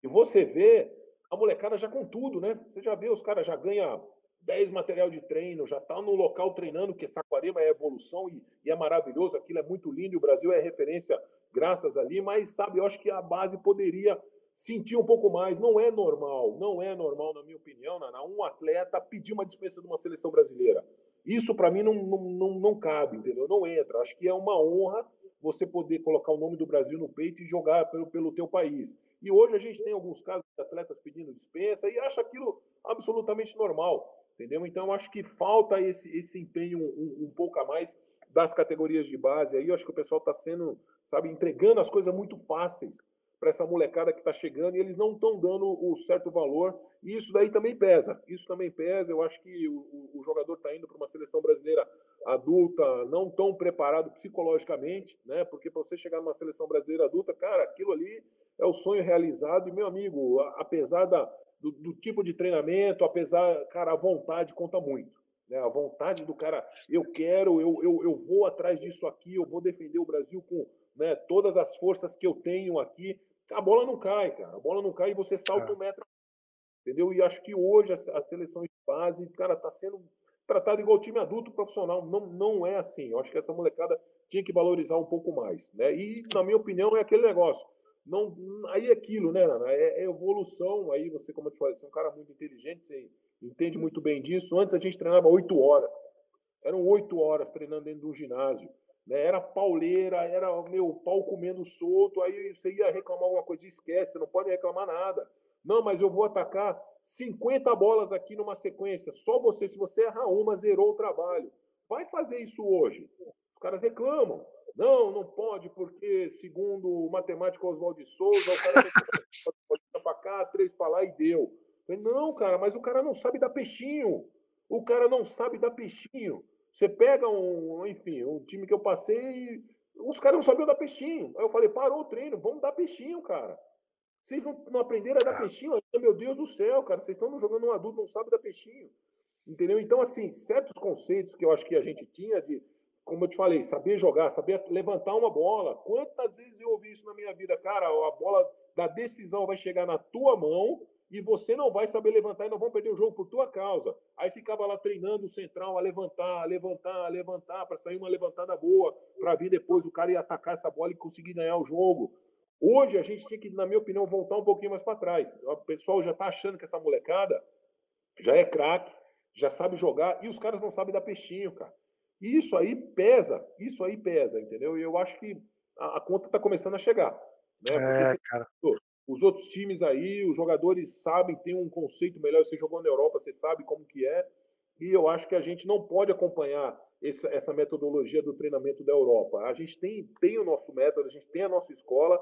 e você vê a molecada já com tudo, né? Você já vê os caras já ganham 10 material de treino, já está no local treinando, porque Saquarema é evolução e, e, é maravilhoso, aquilo é muito lindo, e o Brasil é referência graças ali, mas sabe, eu acho que a base poderia sentir um pouco mais. Não é normal, não é normal, na minha opinião, Naná, um atleta pedir uma dispensa de uma seleção brasileira. Isso para mim não, não, não, não cabe, entendeu? Não entra. Acho que é uma honra você poder colocar o nome do Brasil no peito e jogar pelo, pelo teu país. E hoje a gente tem alguns casos de atletas pedindo dispensa e acha aquilo absolutamente normal entendeu? Então, acho que falta esse, esse empenho um, um, pouco a mais das categorias de base. Aí, eu acho que o pessoal está sendo, sabe, entregando as coisas muito fáceis para essa molecada que está chegando e eles não estão dando o certo valor. E isso daí também pesa. Isso também pesa. Eu acho que o, o jogador está indo para uma seleção brasileira adulta não tão preparado psicologicamente, né? Porque para você chegar numa seleção brasileira adulta, cara, aquilo ali é o sonho realizado. E, meu amigo, apesar da, do, do, tipo de treinamento, apesar, cara, a vontade conta muito. Né? A vontade do cara, eu quero, eu, eu, eu vou atrás disso aqui, eu vou defender o Brasil com né, todas as forças que eu tenho aqui. A bola não cai, cara. A bola não cai e você salta é. um metro. Entendeu? E acho que hoje a, seleção de base, cara, tá sendo tratado igual time adulto profissional. Não, não é assim. Eu acho que essa molecada tinha que valorizar um pouco mais. Né? E, na minha opinião, é aquele negócio não aí é aquilo, né, Nana? É, é, evolução. Aí você, como eu te falei, você é um cara muito inteligente, você entende muito bem disso. Antes a gente treinava oito horas. Eram oito horas treinando dentro de um ginásio. Né? Era pauleira, era meu pau comendo solto. Aí você ia reclamar alguma coisa, esquece, você não pode reclamar nada. Não, mas eu vou atacar 50 bolas aqui numa sequência. Só você, se você errar uma, zerou o trabalho. Vai fazer isso hoje. Os caras reclamam. Não, não pode, porque, segundo o matemático Oswaldo de Souza, o cara tem (laughs) para cá, três para lá e deu. Falei, não, cara, mas o cara não sabe dar peixinho. O cara não sabe dar peixinho. Você pega um, enfim, um time que eu passei, os caras não sabiam dar peixinho. Aí eu falei, parou o treino, vamos dar peixinho, cara. Vocês não, não aprenderam a dar peixinho? Meu Deus do céu, cara, vocês estão jogando um adulto, não sabe dar peixinho. Entendeu? Então, assim, certos conceitos que eu acho que a gente tinha de como eu te falei, saber jogar, saber levantar uma bola. Quantas vezes eu ouvi isso na minha vida? Cara, a bola da decisão vai chegar na tua mão e você não vai saber levantar e não vão perder o jogo por tua causa. Aí ficava lá treinando o central a levantar, a levantar, a levantar, para sair uma levantada boa, para vir depois o cara ir atacar essa bola e conseguir ganhar o jogo. Hoje a gente tem que, na minha opinião, voltar um pouquinho mais para trás. O pessoal já está achando que essa molecada já é craque, já sabe jogar e os caras não sabem dar peixinho, cara. E isso aí pesa, isso aí pesa, entendeu? E eu acho que a, a conta está começando a chegar. Né? É, cara. Os outros times aí, os jogadores sabem, tem um conceito melhor. Você jogou na Europa, você sabe como que é. E eu acho que a gente não pode acompanhar essa, essa metodologia do treinamento da Europa. A gente tem, tem o nosso método, a gente tem a nossa escola,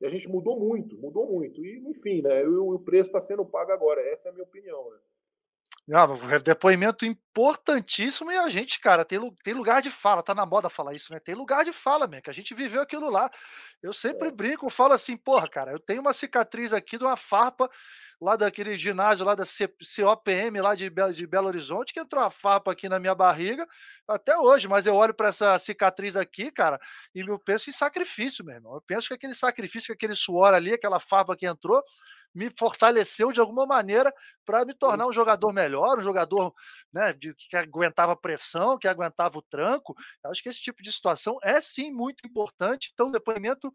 e a gente mudou muito, mudou muito. E, enfim, né, o, o preço está sendo pago agora. Essa é a minha opinião. Né? Não, depoimento importantíssimo e a gente, cara, tem, tem lugar de fala, tá na moda falar isso, né? Tem lugar de fala, mesmo, que a gente viveu aquilo lá. Eu sempre é. brinco, falo assim, porra, cara, eu tenho uma cicatriz aqui de uma farpa lá daquele ginásio lá da COPM, lá de, Belo, de Belo Horizonte, que entrou uma farpa aqui na minha barriga até hoje, mas eu olho para essa cicatriz aqui, cara, e eu penso em sacrifício, meu irmão. Eu penso que aquele sacrifício, aquele suor ali, aquela farpa que entrou, me fortaleceu de alguma maneira para me tornar um jogador melhor, um jogador né, de, que aguentava pressão, que aguentava o tranco. Eu acho que esse tipo de situação é sim muito importante. Então, depoimento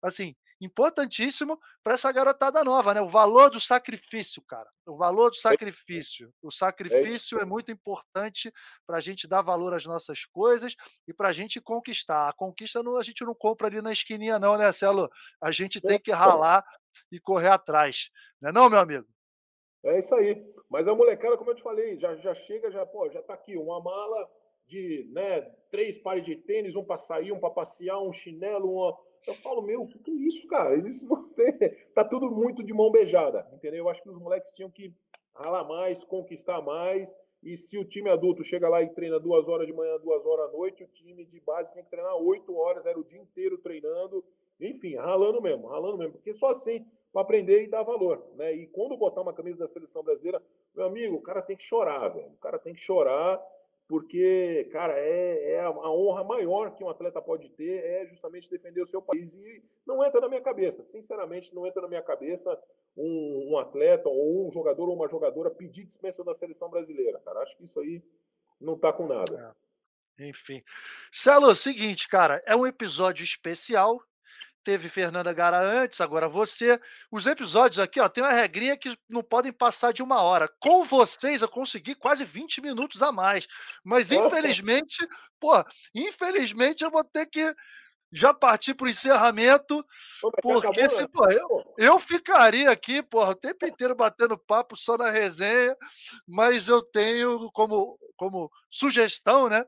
assim, importantíssimo para essa garotada nova, né? O valor do sacrifício, cara. O valor do é sacrifício. O é sacrifício é muito importante para a gente dar valor às nossas coisas e para a gente conquistar. A conquista não, a gente não compra ali na esquininha, não, né, Celo? A gente tem que ralar e correr atrás. Não é não, meu amigo? É isso aí. Mas a molecada, como eu te falei, já, já chega, já, pô, já tá aqui, uma mala de né, três pares de tênis, um para sair, um para passear, um chinelo. Eu falo, meu, o que, que é isso, cara? Isso não tem. Tá tudo muito de mão beijada, entendeu? Eu acho que os moleques tinham que ralar mais, conquistar mais. E se o time adulto chega lá e treina duas horas de manhã, duas horas à noite, o time de base tem que treinar oito horas, era o dia inteiro treinando enfim, ralando mesmo, ralando mesmo, porque só assim para aprender e dar valor, né? E quando botar uma camisa da seleção brasileira, meu amigo, o cara tem que chorar, velho. O cara tem que chorar porque, cara, é, é a, honra maior que um atleta pode ter é justamente defender o seu país. E não entra na minha cabeça, sinceramente, não entra na minha cabeça um, um atleta ou um jogador ou uma jogadora pedir dispensa da seleção brasileira, cara. Acho que isso aí não tá com nada. É. Enfim. Celo, seguinte, cara, é um episódio especial teve Fernanda Gara antes, agora você. Os episódios aqui, ó, tem uma regrinha que não podem passar de uma hora. Com vocês eu consegui quase 20 minutos a mais. Mas infelizmente, pô, infelizmente eu vou ter que já partir para o encerramento, porque se, pô, eu, eu ficaria aqui porra, o tempo inteiro batendo papo só na resenha, mas eu tenho como, como sugestão, né?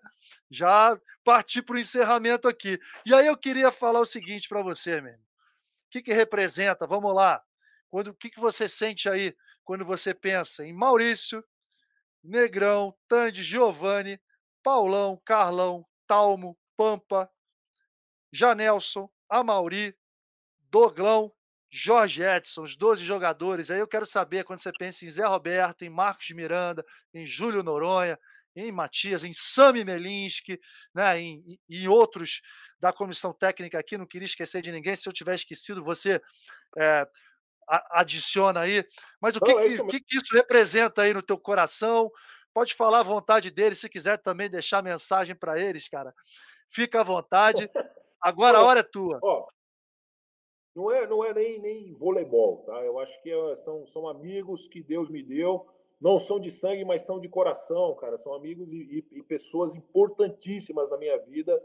Já partir para o encerramento aqui. E aí eu queria falar o seguinte para você, mesmo. O que, que representa? Vamos lá. Quando, o que, que você sente aí quando você pensa em Maurício, Negrão, Tandy, Giovanni, Paulão, Carlão, Talmo, Pampa, Janelson, Amauri, Doglão, Jorge Edson, os 12 jogadores. Aí eu quero saber quando você pensa em Zé Roberto, em Marcos Miranda, em Júlio Noronha, em Matias, em Sami Melinski, né, em, em, outros da comissão técnica aqui, não queria esquecer de ninguém. Se eu tiver esquecido, você é, adiciona aí. Mas o que, é que, que, isso representa aí no teu coração? Pode falar à vontade deles, se quiser também deixar mensagem para eles, cara. Fica à vontade. Agora a hora é tua. Ó, não é, não é nem, nem voleibol, tá? Eu acho que é, são, são amigos que Deus me deu. Não são de sangue, mas são de coração, cara. São amigos e, e, e pessoas importantíssimas na minha vida.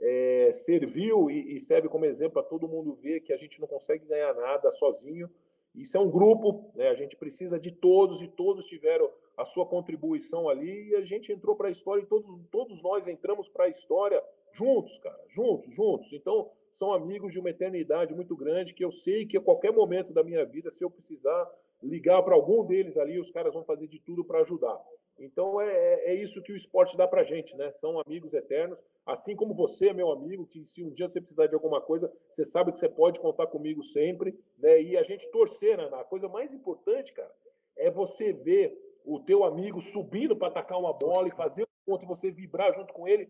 É, serviu e, e serve como exemplo para todo mundo ver que a gente não consegue ganhar nada sozinho. Isso é um grupo, né? A gente precisa de todos e todos tiveram a sua contribuição ali e a gente entrou para a história e todos, todos nós entramos para a história juntos, cara, juntos, juntos. Então, são amigos de uma eternidade muito grande que eu sei que a qualquer momento da minha vida, se eu precisar ligar para algum deles ali, os caras vão fazer de tudo para ajudar. Então, é, é, é isso que o esporte dá para gente, né? São amigos eternos, assim como você, meu amigo, que se um dia você precisar de alguma coisa, você sabe que você pode contar comigo sempre, né? E a gente torcer, né? A coisa mais importante, cara, é você ver o teu amigo subindo para atacar uma bola e fazer um ponto e você vibrar junto com ele,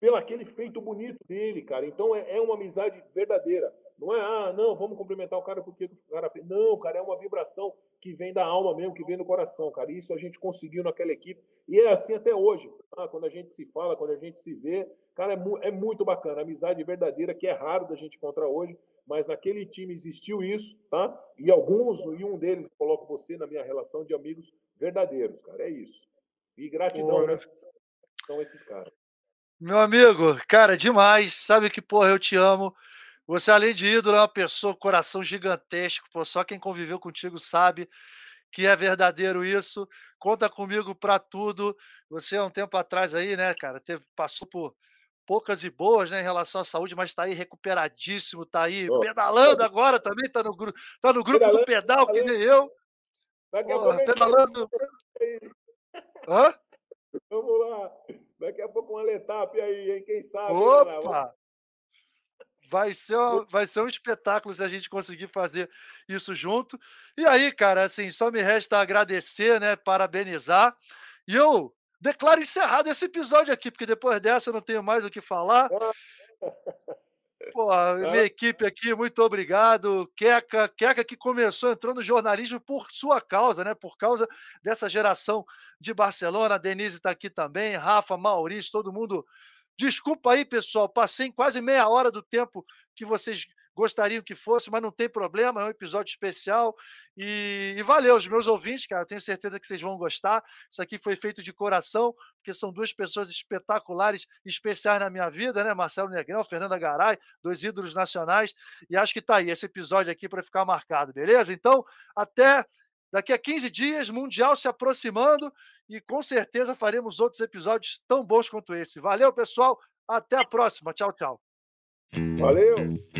pelo aquele feito bonito dele, cara. Então é, é uma amizade verdadeira. Não é, ah, não, vamos cumprimentar o cara porque o cara fez. Não, cara, é uma vibração que vem da alma mesmo, que vem do coração, cara. Isso a gente conseguiu naquela equipe. E é assim até hoje. Tá? Quando a gente se fala, quando a gente se vê, cara, é, mu é muito bacana. Amizade verdadeira, que é raro da gente encontrar hoje, mas naquele time existiu isso, tá? E alguns, e um deles, coloco você na minha relação de amigos verdadeiros, cara. É isso. E gratidão, né? São esses caras. Meu amigo, cara, demais. Sabe que, porra, eu te amo. Você, além de ídolo, é uma pessoa, coração gigantesco. Pô, só quem conviveu contigo sabe que é verdadeiro isso. Conta comigo para tudo. Você, há um tempo atrás aí, né, cara, teve, passou por poucas e boas, né, em relação à saúde, mas está aí recuperadíssimo, está aí oh, pedalando agora também, está no, tá no grupo do pedal, que nem eu. Porra, pedalando. Hã? Vamos lá. Daqui a pouco uma letap aí, hein? Quem sabe? Opa! Vai ser, vai ser um espetáculo se a gente conseguir fazer isso junto. E aí, cara, assim, só me resta agradecer, né? Parabenizar. E eu declaro encerrado esse episódio aqui, porque depois dessa eu não tenho mais o que falar. (laughs) Pô, minha equipe aqui, muito obrigado. Queca, Queca que começou, entrou no jornalismo por sua causa, né? Por causa dessa geração de Barcelona. A Denise está aqui também, Rafa, Maurício, todo mundo. Desculpa aí, pessoal, passei quase meia hora do tempo que vocês gostariam que fosse, mas não tem problema, é um episódio especial. E, e valeu, os meus ouvintes, cara, tenho certeza que vocês vão gostar. Isso aqui foi feito de coração, porque são duas pessoas espetaculares, especiais na minha vida, né? Marcelo Negrão, Fernanda Garay, dois ídolos nacionais. E acho que tá aí esse episódio aqui para ficar marcado, beleza? Então, até daqui a 15 dias, Mundial se aproximando e com certeza faremos outros episódios tão bons quanto esse. Valeu, pessoal. Até a próxima. Tchau, tchau. Valeu.